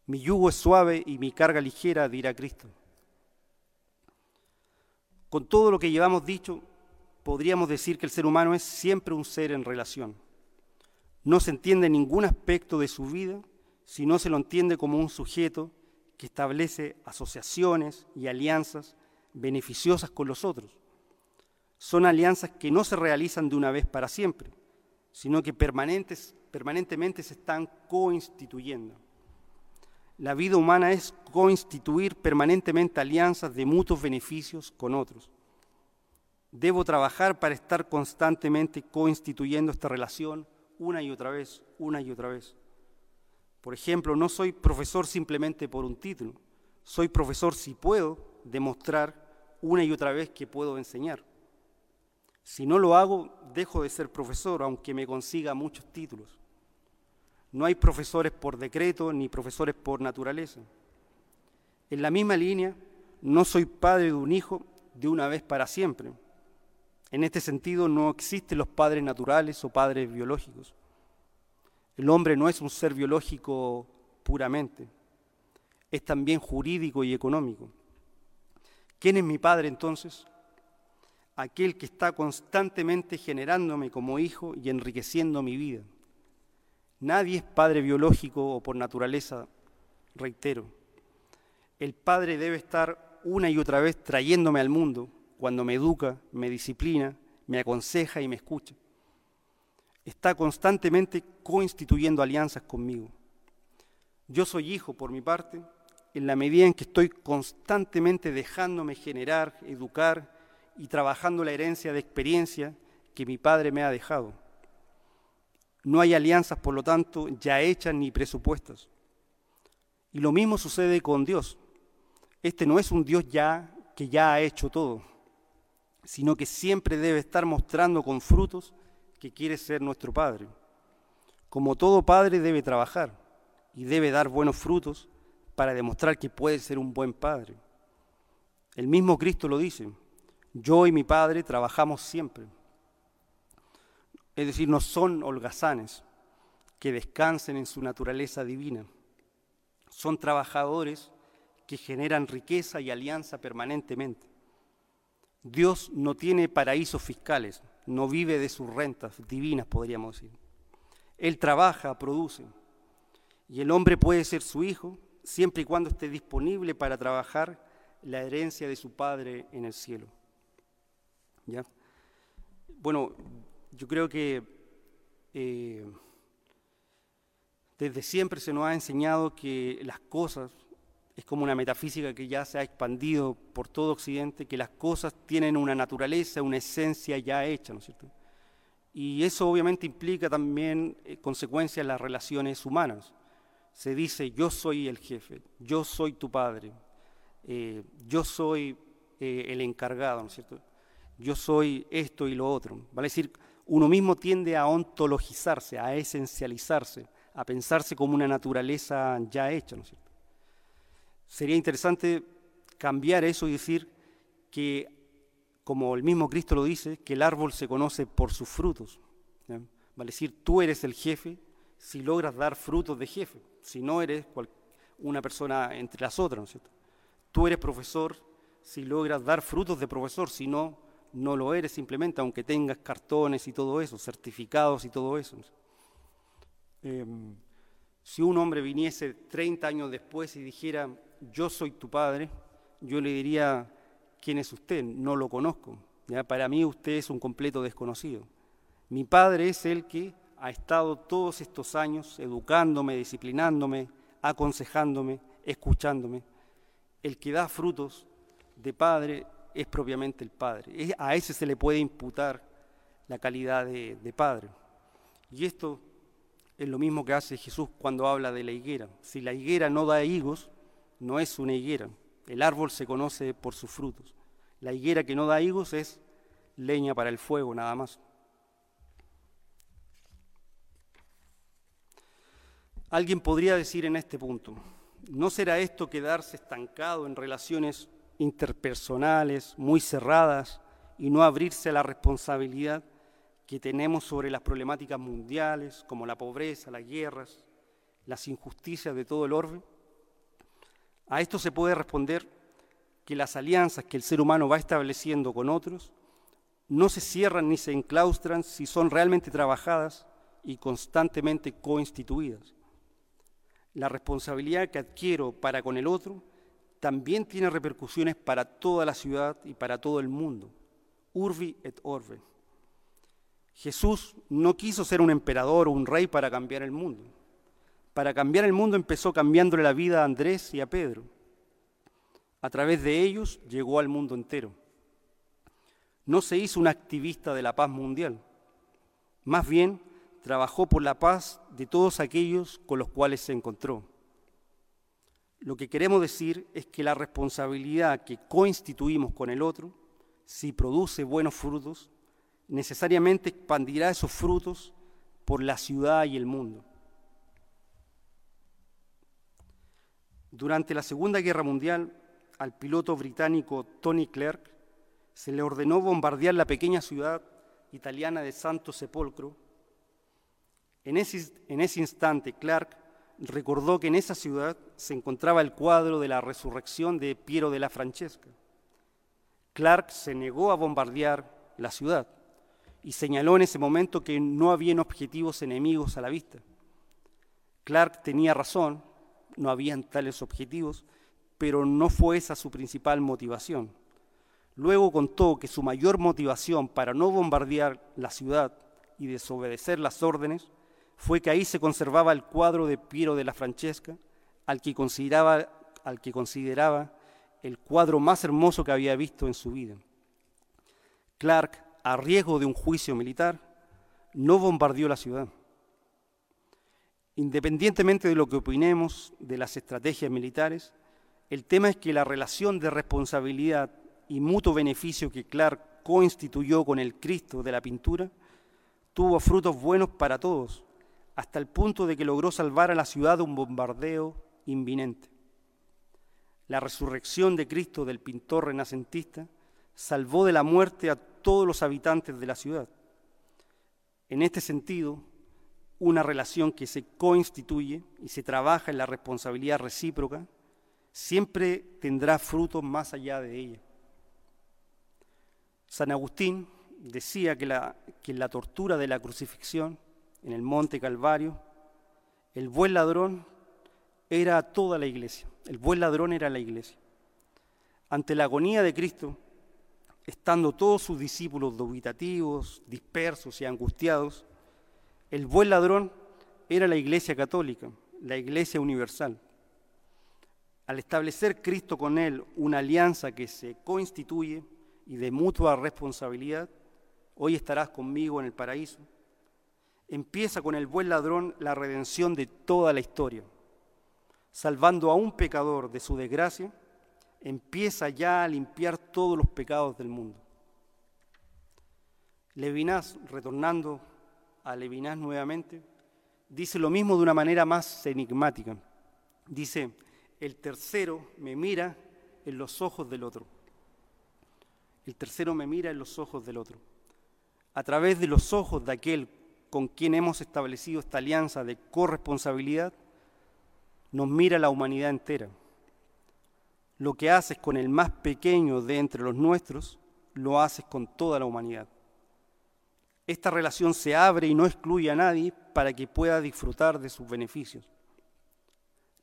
Mi yugo es suave y mi carga ligera, dirá Cristo. Con todo lo que llevamos dicho, podríamos decir que el ser humano es siempre un ser en relación. No se entiende ningún aspecto de su vida si no se lo entiende como un sujeto que establece asociaciones y alianzas beneficiosas con los otros. Son alianzas que no se realizan de una vez para siempre, sino que permanentemente se están coinstituyendo. La vida humana es constituir permanentemente alianzas de mutuos beneficios con otros. Debo trabajar para estar constantemente constituyendo esta relación una y otra vez, una y otra vez. Por ejemplo, no soy profesor simplemente por un título, soy profesor si puedo demostrar una y otra vez que puedo enseñar. Si no lo hago, dejo de ser profesor, aunque me consiga muchos títulos. No hay profesores por decreto ni profesores por naturaleza. En la misma línea, no soy padre de un hijo de una vez para siempre. En este sentido, no existen los padres naturales o padres biológicos. El hombre no es un ser biológico puramente, es también jurídico y económico. ¿Quién es mi padre entonces? Aquel que está constantemente generándome como hijo y enriqueciendo mi vida. Nadie es padre biológico o por naturaleza, reitero. El padre debe estar una y otra vez trayéndome al mundo cuando me educa, me disciplina, me aconseja y me escucha está constantemente coinstituyendo alianzas conmigo. Yo soy hijo, por mi parte, en la medida en que estoy constantemente dejándome generar, educar y trabajando la herencia de experiencia que mi padre me ha dejado. No hay alianzas, por lo tanto, ya hechas ni presupuestas. Y lo mismo sucede con Dios. Este no es un Dios ya que ya ha hecho todo, sino que siempre debe estar mostrando con frutos que quiere ser nuestro Padre. Como todo padre debe trabajar y debe dar buenos frutos para demostrar que puede ser un buen padre. El mismo Cristo lo dice, yo y mi Padre trabajamos siempre. Es decir, no son holgazanes que descansen en su naturaleza divina. Son trabajadores que generan riqueza y alianza permanentemente. Dios no tiene paraísos fiscales, no vive de sus rentas divinas, podríamos decir. Él trabaja, produce. Y el hombre puede ser su hijo siempre y cuando esté disponible para trabajar la herencia de su padre en el cielo. ¿Ya? Bueno, yo creo que eh, desde siempre se nos ha enseñado que las cosas es como una metafísica que ya se ha expandido por todo Occidente, que las cosas tienen una naturaleza, una esencia ya hecha, ¿no es cierto? Y eso obviamente implica también eh, consecuencias en las relaciones humanas. Se dice, yo soy el jefe, yo soy tu padre, eh, yo soy el encargado, ¿no es cierto? Yo soy esto y lo otro. Vale decir, uno mismo tiende a ontologizarse, a esencializarse, a pensarse como una naturaleza ya hecha. Sería interesante cambiar eso y decir que, como el mismo Cristo lo dice, que el árbol se conoce por sus frutos. Vale decir, tú eres el jefe si logras dar frutos de jefe, si no eres una persona entre las otras. Tú eres profesor si logras dar frutos de profesor, si no, no lo eres simplemente, aunque tengas cartones y todo eso, certificados y todo eso. Em, si un hombre viniese 30 años después y dijera, yo soy tu padre, yo le diría, ¿quién es usted? No lo conozco. Para mí usted es un completo desconocido. Mi padre es el que ha estado todos estos años educándome, disciplinándome, aconsejándome, escuchándome. El que da frutos de padre es propiamente el padre. A ese se le puede imputar la calidad de, de padre. Y esto es lo mismo que hace Jesús cuando habla de la higuera. Si la higuera no da higos, no es una higuera, El árbol se conoce por sus frutos. La higuera que no da higos es leña para el fuego, nada más. Alguien podría decir en este punto, ¿no será esto quedarse estancado en relaciones interpersonales muy cerradas y no abrirse a la responsabilidad que tenemos sobre las problemáticas mundiales como la pobreza, las guerras, las injusticias de todo el orbe? A esto se puede responder que las alianzas que el ser humano va estableciendo con otros no se cierran ni se enclaustran si son realmente trabajadas y constantemente coinstituidas. La responsabilidad que adquiero para con el otro también tiene repercusiones para toda la ciudad y para todo el mundo. Urbi et orbe. Jesús no quiso ser un emperador o un rey para cambiar el mundo. Para cambiar el mundo empezó cambiándole la vida a Andrés y a Pedro. A través de ellos llegó al mundo entero. No se hizo un activista de la paz mundial. Más bien, trabajó por la paz de todos aquellos con los cuales se encontró. Lo que queremos decir es que la responsabilidad que coinstituimos con el otro, si produce buenos frutos, necesariamente expandirá esos frutos por la ciudad y el mundo. Durante la Segunda Guerra Mundial, al piloto británico Tony Clerk se le ordenó bombardear la pequeña ciudad italiana de Santo Sepolcro. En ese, en ese instante, Clark recordó que en esa ciudad se encontraba el cuadro de la resurrección de Piero de la Francesca. Clark se negó a bombardear la ciudad y señaló en ese momento que no habían objetivos enemigos a la vista. Clark tenía razón, no habían tales objetivos, pero no fue esa su principal motivación. Luego contó que su mayor motivación para no bombardear la ciudad y desobedecer las órdenes fue que ahí se conservaba el cuadro de Piero de la Francesca, al que consideraba, el cuadro más hermoso que había visto en su vida. Clark, a riesgo de un juicio militar, no bombardeó la ciudad. Independientemente de lo que opinemos de las estrategias militares, el tema es que la relación de responsabilidad y mutuo beneficio que Clark coinstituyó con el Cristo de la pintura tuvo frutos buenos para todos, hasta el punto de que logró salvar a la ciudad de un bombardeo inminente. La resurrección de Cristo del pintor renacentista salvó de la muerte a todos los habitantes de la ciudad. En este sentido, una relación que se coinstituye y se trabaja en la responsabilidad recíproca, siempre tendrá frutos más allá de ella. San Agustín decía que, la, que la tortura de la crucifixión, en el monte Calvario, el buen ladrón era toda la iglesia, el buen ladrón era la iglesia. Ante la agonía de Cristo, estando todos sus discípulos dubitativos, dispersos y angustiados, el buen ladrón era la Iglesia católica, la Iglesia universal. Al establecer Cristo con él una alianza que se constituye y de mutua responsabilidad, hoy estarás conmigo en el paraíso, empieza con el buen ladrón la redención de toda la historia. Salvando a un pecador de su desgracia, empieza ya a limpiar todos los pecados del mundo. Levinas, retornando a Levinas nuevamente, dice lo mismo de una manera más enigmática. Dice, el tercero me mira en los ojos del otro. El tercero me mira en los ojos del otro. A través de los ojos de aquel con quien hemos establecido esta alianza de corresponsabilidad, nos mira la humanidad entera. Lo que haces con el más pequeño de entre los nuestros, lo haces con toda la humanidad esta relación se abre y no excluye a nadie para que pueda disfrutar de sus beneficios.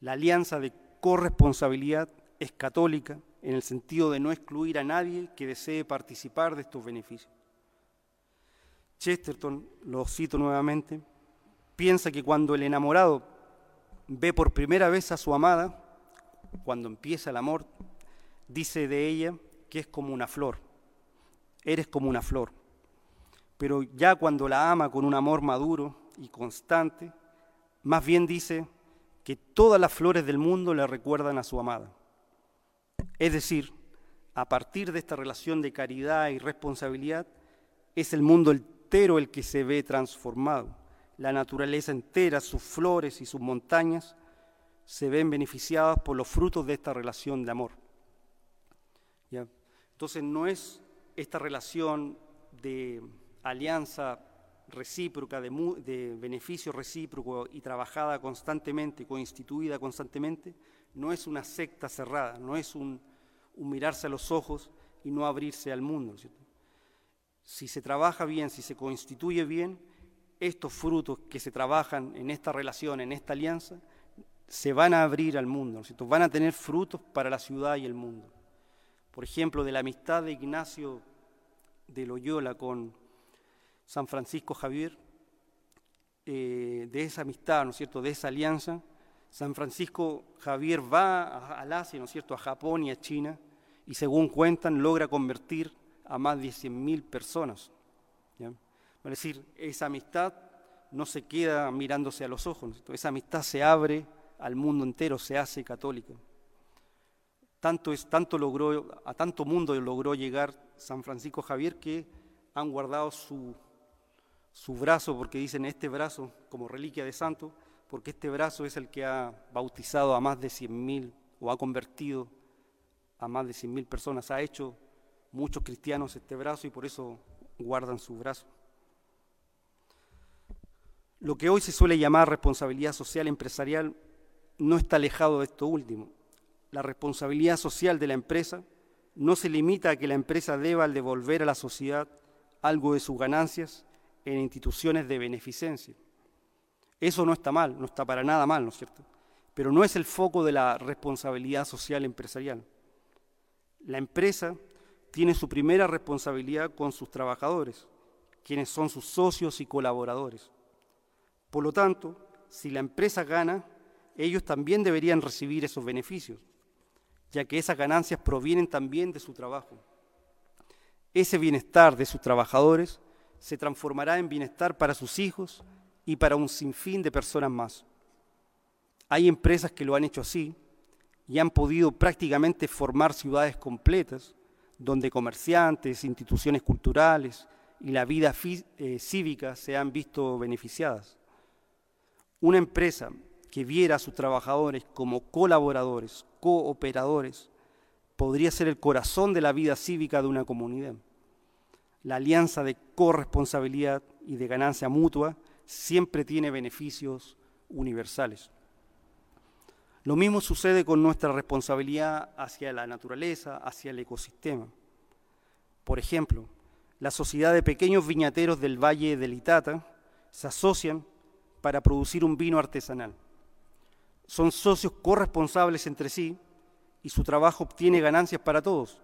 La alianza de corresponsabilidad es católica en el sentido de no excluir a nadie que desee participar de estos beneficios. Chesterton, lo cito nuevamente, piensa que cuando el enamorado ve por primera vez a su amada, cuando empieza el amor, dice de ella que es como una flor, eres como una flor pero ya cuando la ama con un amor maduro y constante, más bien dice que todas las flores del mundo le recuerdan a su amada. Es decir, a partir de esta relación de caridad y responsabilidad, es el mundo entero el que se ve transformado. La naturaleza entera, sus flores y sus montañas, se ven beneficiadas por los frutos de esta relación de amor. Entonces no es esta relación de alianza recíproca, de, beneficio recíproco y trabajada constantemente, constituida constantemente, no es una secta cerrada, no es un, mirarse a los ojos y no abrirse al mundo. Si se trabaja bien, si se constituye bien, estos frutos que se trabajan en esta relación, en esta alianza, se van a abrir al mundo, van a tener frutos para la ciudad y el mundo. Por ejemplo, de la amistad de Ignacio de Loyola con San Francisco Javier, eh, de esa amistad, ¿no cierto?, de esa alianza, San Francisco Javier va al Asia, ¿no cierto?, a Japón y a China, y según cuentan, logra convertir a más de 100.000 personas. Es decir, esa amistad no se queda mirándose a los ojos, esa amistad se abre al mundo entero, se hace católica. Tanto, es, tanto logró, a tanto mundo logró llegar San Francisco Javier que han guardado su su brazo, porque dicen este brazo como reliquia de santo, porque este brazo es el que ha bautizado a más de 100.000 o ha convertido a más de 100.000 personas, ha hecho muchos cristianos este brazo y por eso guardan su brazo. Lo que hoy se suele llamar responsabilidad social empresarial no está alejado de esto último. La responsabilidad social de la empresa no se limita a que la empresa deba devolver a la sociedad algo de sus ganancias, en instituciones de beneficencia. Eso no está mal, no está para nada mal, ¿no es cierto? Pero no es el foco de la responsabilidad social empresarial. La empresa tiene su primera responsabilidad con sus trabajadores, quienes son sus socios y colaboradores. Por lo tanto, si la empresa gana, ellos también deberían recibir esos beneficios, ya que esas ganancias provienen también de su trabajo. Ese bienestar de sus trabajadores se transformará en bienestar para sus hijos y para un sinfín de personas más. Hay empresas que lo han hecho así y han podido prácticamente formar ciudades completas donde comerciantes, instituciones culturales y la vida eh, cívica se han visto beneficiadas. Una empresa que viera a sus trabajadores como colaboradores, cooperadores, podría ser el corazón de la vida cívica de una comunidad la alianza de corresponsabilidad y de ganancia mutua siempre tiene beneficios universales. Lo mismo sucede con nuestra responsabilidad hacia la naturaleza, hacia el ecosistema. Por ejemplo, la sociedad de pequeños viñateros del Valle del Itata se asocian para producir un vino artesanal. Son socios corresponsables entre sí y su trabajo obtiene ganancias para todos,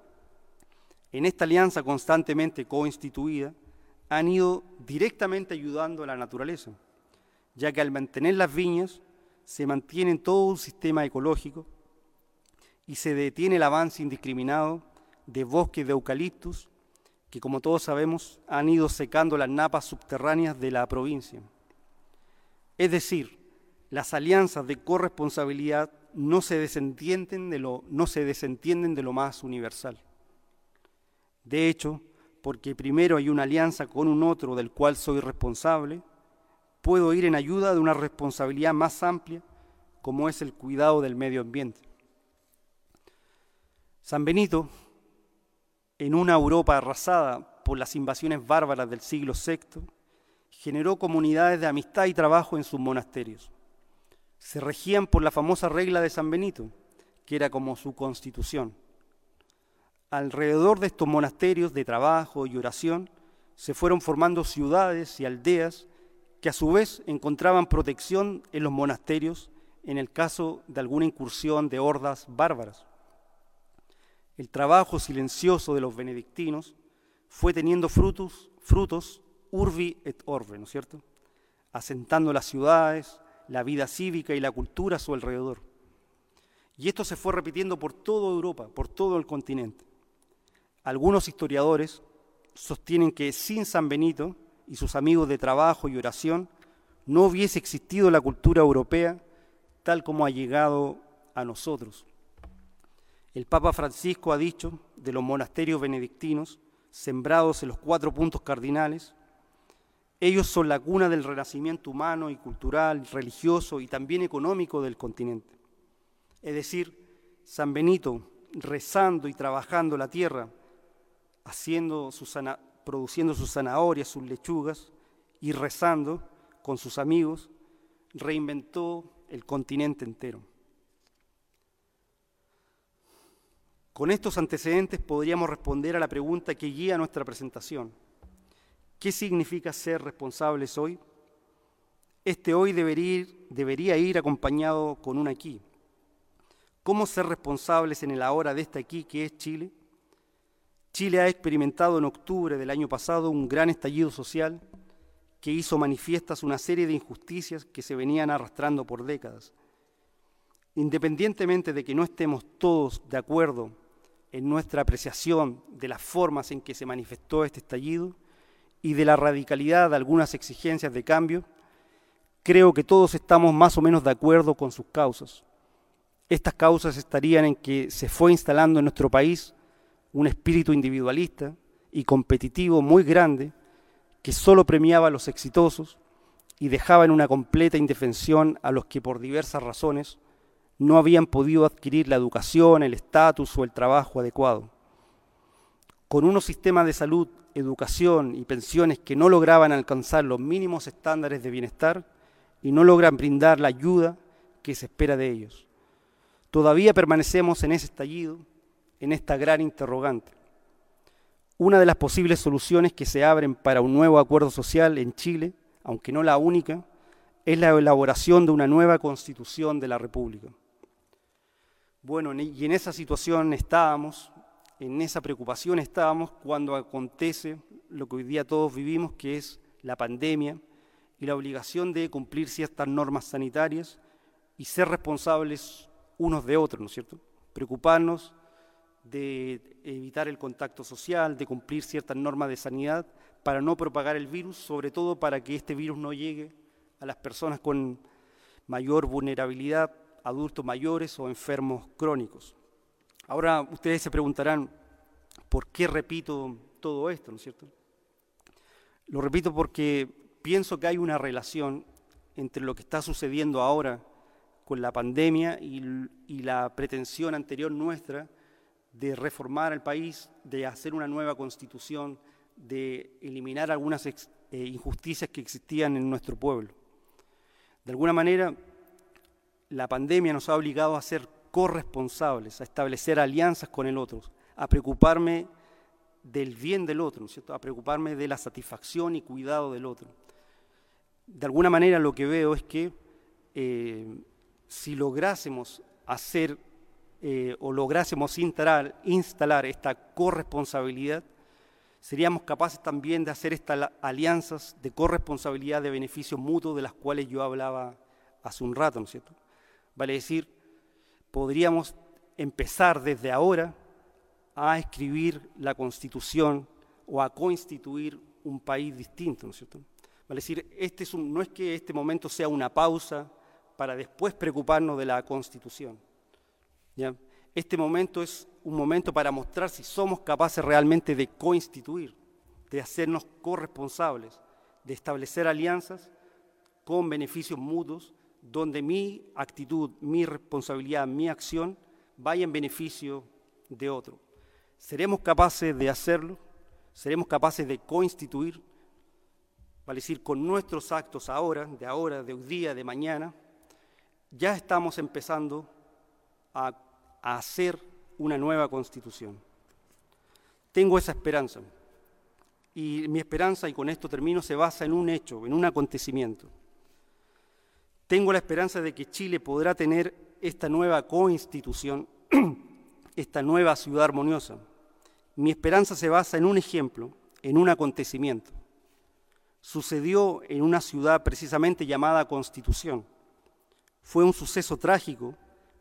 en esta alianza constantemente coinstituida, han ido directamente ayudando a la naturaleza, ya que al mantener las viñas se mantiene todo un sistema ecológico y se detiene el avance indiscriminado de bosques de eucaliptus que, como todos sabemos, han ido secando las napas subterráneas de la provincia. Es decir, las alianzas de corresponsabilidad no se desentienden de lo, no se desentienden de lo más universal. De hecho, porque primero hay una alianza con un otro del cual soy responsable, puedo ir en ayuda de una responsabilidad más amplia como es el cuidado del medio ambiente. San Benito, en una Europa arrasada por las invasiones bárbaras del siglo VI, generó comunidades de amistad y trabajo en sus monasterios. Se regían por la famosa regla de San Benito, que era como su constitución alrededor de estos monasterios de trabajo y oración se fueron formando ciudades y aldeas que a su vez encontraban protección en los monasterios en el caso de alguna incursión de hordas bárbaras. El trabajo silencioso de los benedictinos fue teniendo frutos, frutos urbi et orbe, ¿no es cierto? Asentando las ciudades, la vida cívica y la cultura a su alrededor. Y esto se fue repitiendo por toda Europa, por todo el continente. Algunos historiadores sostienen que sin San Benito y sus amigos de trabajo y oración no hubiese existido la cultura europea tal como ha llegado a nosotros. El Papa Francisco ha dicho de los monasterios benedictinos, sembrados en los cuatro puntos cardinales, ellos son la cuna del renacimiento humano y cultural, religioso y también económico del continente. Es decir, San Benito, rezando y trabajando la tierra, haciendo produciendo sus zanahorias, sus lechugas y rezando con sus amigos, reinventó el continente entero. Con estos antecedentes podríamos responder a la pregunta que guía nuestra presentación. ¿Qué significa ser responsables hoy? Este hoy debería ir, acompañado con un aquí. ¿Cómo ser responsables en el ahora de este aquí que es Chile? Chile ha experimentado en octubre del año pasado un gran estallido social que hizo manifiestas una serie de injusticias que se venían arrastrando por décadas. Independientemente de que no estemos todos de acuerdo en nuestra apreciación de las formas en que se manifestó este estallido, y de la radicalidad de algunas exigencias de cambio, creo que todos estamos más o menos de acuerdo con sus causas. Estas causas estarían en que se fue instalando en nuestro país un espíritu individualista y competitivo muy grande que solo premiaba a los exitosos y dejaba en una completa indefensión a los que por diversas razones no habían podido adquirir la educación, el estatus o el trabajo adecuado. Con unos sistemas de salud educación y pensiones que no lograban alcanzar los mínimos estándares de bienestar y no logran brindar la ayuda que se espera de ellos. Todavía permanecemos en ese estallido, en esta gran interrogante. Una de las posibles soluciones que se abren para un nuevo acuerdo social en Chile, aunque no la única, es la elaboración de una nueva constitución de la República. Bueno, y en esa situación estábamos, en esa preocupación estábamos cuando acontece lo que hoy día todos vivimos, que es la pandemia y la obligación de cumplir ciertas normas sanitarias y ser responsables unos de otros, ¿no es cierto? Preocuparnos de evitar el contacto social, de cumplir ciertas normas de sanidad para no propagar el virus, sobre todo para que este virus no llegue a las personas con mayor vulnerabilidad, adultos mayores o enfermos crónicos. Ahora ustedes se preguntarán, ¿por qué repito todo esto? ¿no es cierto? Lo repito porque pienso que hay una relación entre lo que está sucediendo ahora con la pandemia y, la pretensión anterior nuestra de reformar el país, de hacer una nueva constitución, de eliminar algunas eh, injusticias que existían en nuestro pueblo. De alguna manera, la pandemia nos ha obligado a ser corresponsables, a establecer alianzas con el otro, a preocuparme del bien del otro, a preocuparme de la satisfacción y cuidado del otro. De alguna manera lo que veo es que eh, si lográsemos hacer eh, o lográsemos instalar, instalar esta corresponsabilidad, seríamos capaces también de hacer estas alianzas de corresponsabilidad de beneficios mutuos de las cuales yo hablaba hace un rato, ¿no es cierto? Vale decir, podríamos empezar desde ahora a escribir la constitución o a constituir un país distinto, ¿no es cierto? Vale decir, este es un, no es que este momento sea una pausa para después preocuparnos de la constitución. ¿Ya? Este momento es un momento para mostrar si somos capaces realmente de constituir, de hacernos corresponsables, de establecer alianzas con beneficios mutuos donde mi actitud, mi responsabilidad, mi acción vaya en beneficio de otro. ¿Seremos capaces de hacerlo? ¿Seremos capaces de constituir? Vale decir, con nuestros actos ahora, de ahora, de hoy día, de mañana, ya estamos empezando a, a hacer una nueva constitución. Tengo esa esperanza. Y mi esperanza, y con esto termino, se basa en un hecho, en un acontecimiento. Tengo la esperanza de que Chile podrá tener esta nueva constitución, esta nueva ciudad armoniosa. Mi esperanza se basa en un ejemplo, en un acontecimiento. Sucedió en una ciudad precisamente llamada Constitución. Fue un suceso trágico,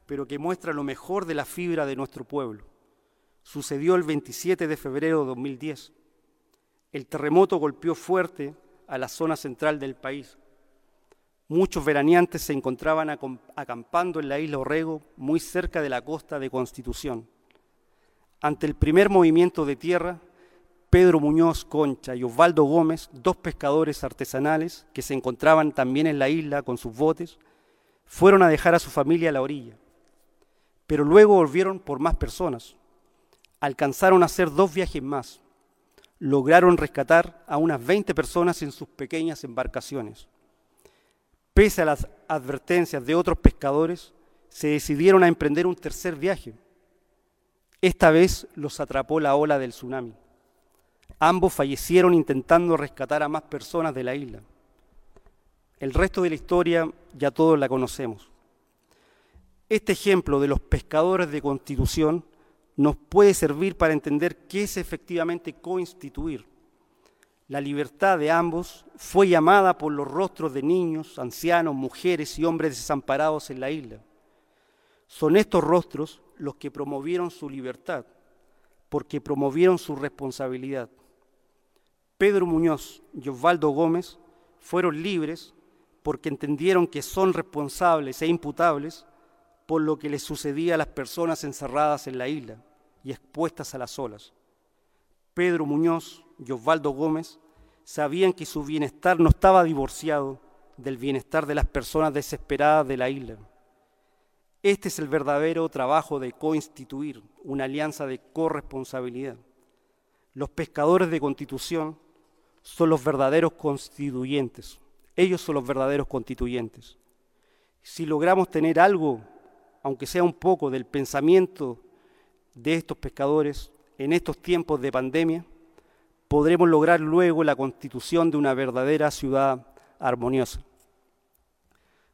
pero que muestra lo mejor de la fibra de nuestro pueblo. Sucedió el 27 de febrero de 2010. El terremoto golpeó fuerte a la zona central del país. Muchos veraneantes se encontraban acampando en la isla Orrego, muy cerca de la costa de Constitución, Ante el primer movimiento de tierra, Pedro Muñoz Concha y Osvaldo Gómez, dos pescadores artesanales que se encontraban también en la isla con sus botes, fueron a dejar a su familia a la orilla. Pero luego volvieron por más personas. Alcanzaron a hacer dos viajes más. Lograron rescatar a unas 20 personas en sus pequeñas embarcaciones. Pese a las advertencias de otros pescadores, se decidieron a emprender un tercer viaje. Esta vez los atrapó la ola del tsunami. Ambos fallecieron intentando rescatar a más personas de la isla. El resto de la historia ya todos la conocemos. Este ejemplo de los pescadores de constitución nos puede servir para entender qué es efectivamente constituir. La libertad de ambos fue llamada por los rostros de niños, ancianos, mujeres y hombres desamparados en la isla. Son estos rostros los que promovieron su libertad, porque promovieron su responsabilidad. Pedro Muñoz y Osvaldo Gómez fueron libres porque entendieron que son responsables e imputables por lo que les sucedía a las personas encerradas en la isla y expuestas a las olas. Pedro Muñoz y Osvaldo Gómez sabían que su bienestar no estaba divorciado del bienestar de las personas desesperadas de la isla. Este es el verdadero trabajo de constituir una alianza de corresponsabilidad. Los pescadores de constitución son los verdaderos constituyentes. Ellos son los verdaderos constituyentes. Si logramos tener algo, aunque sea un poco, del pensamiento de estos pescadores en estos tiempos de pandemia, podremos lograr luego la constitución de una verdadera ciudad armoniosa.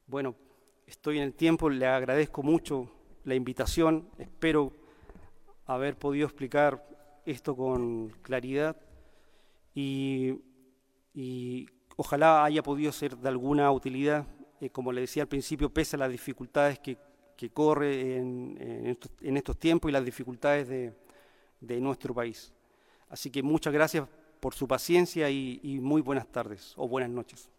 Bueno, estoy en el tiempo, le agradezco mucho la invitación, espero haber podido explicar esto con claridad y, ojalá haya podido ser de alguna utilidad, eh, como le decía al principio, pese a las dificultades que, corre en, estos, tiempos y las dificultades de, nuestro país. Así que muchas gracias por su paciencia y muy buenas tardes o buenas noches.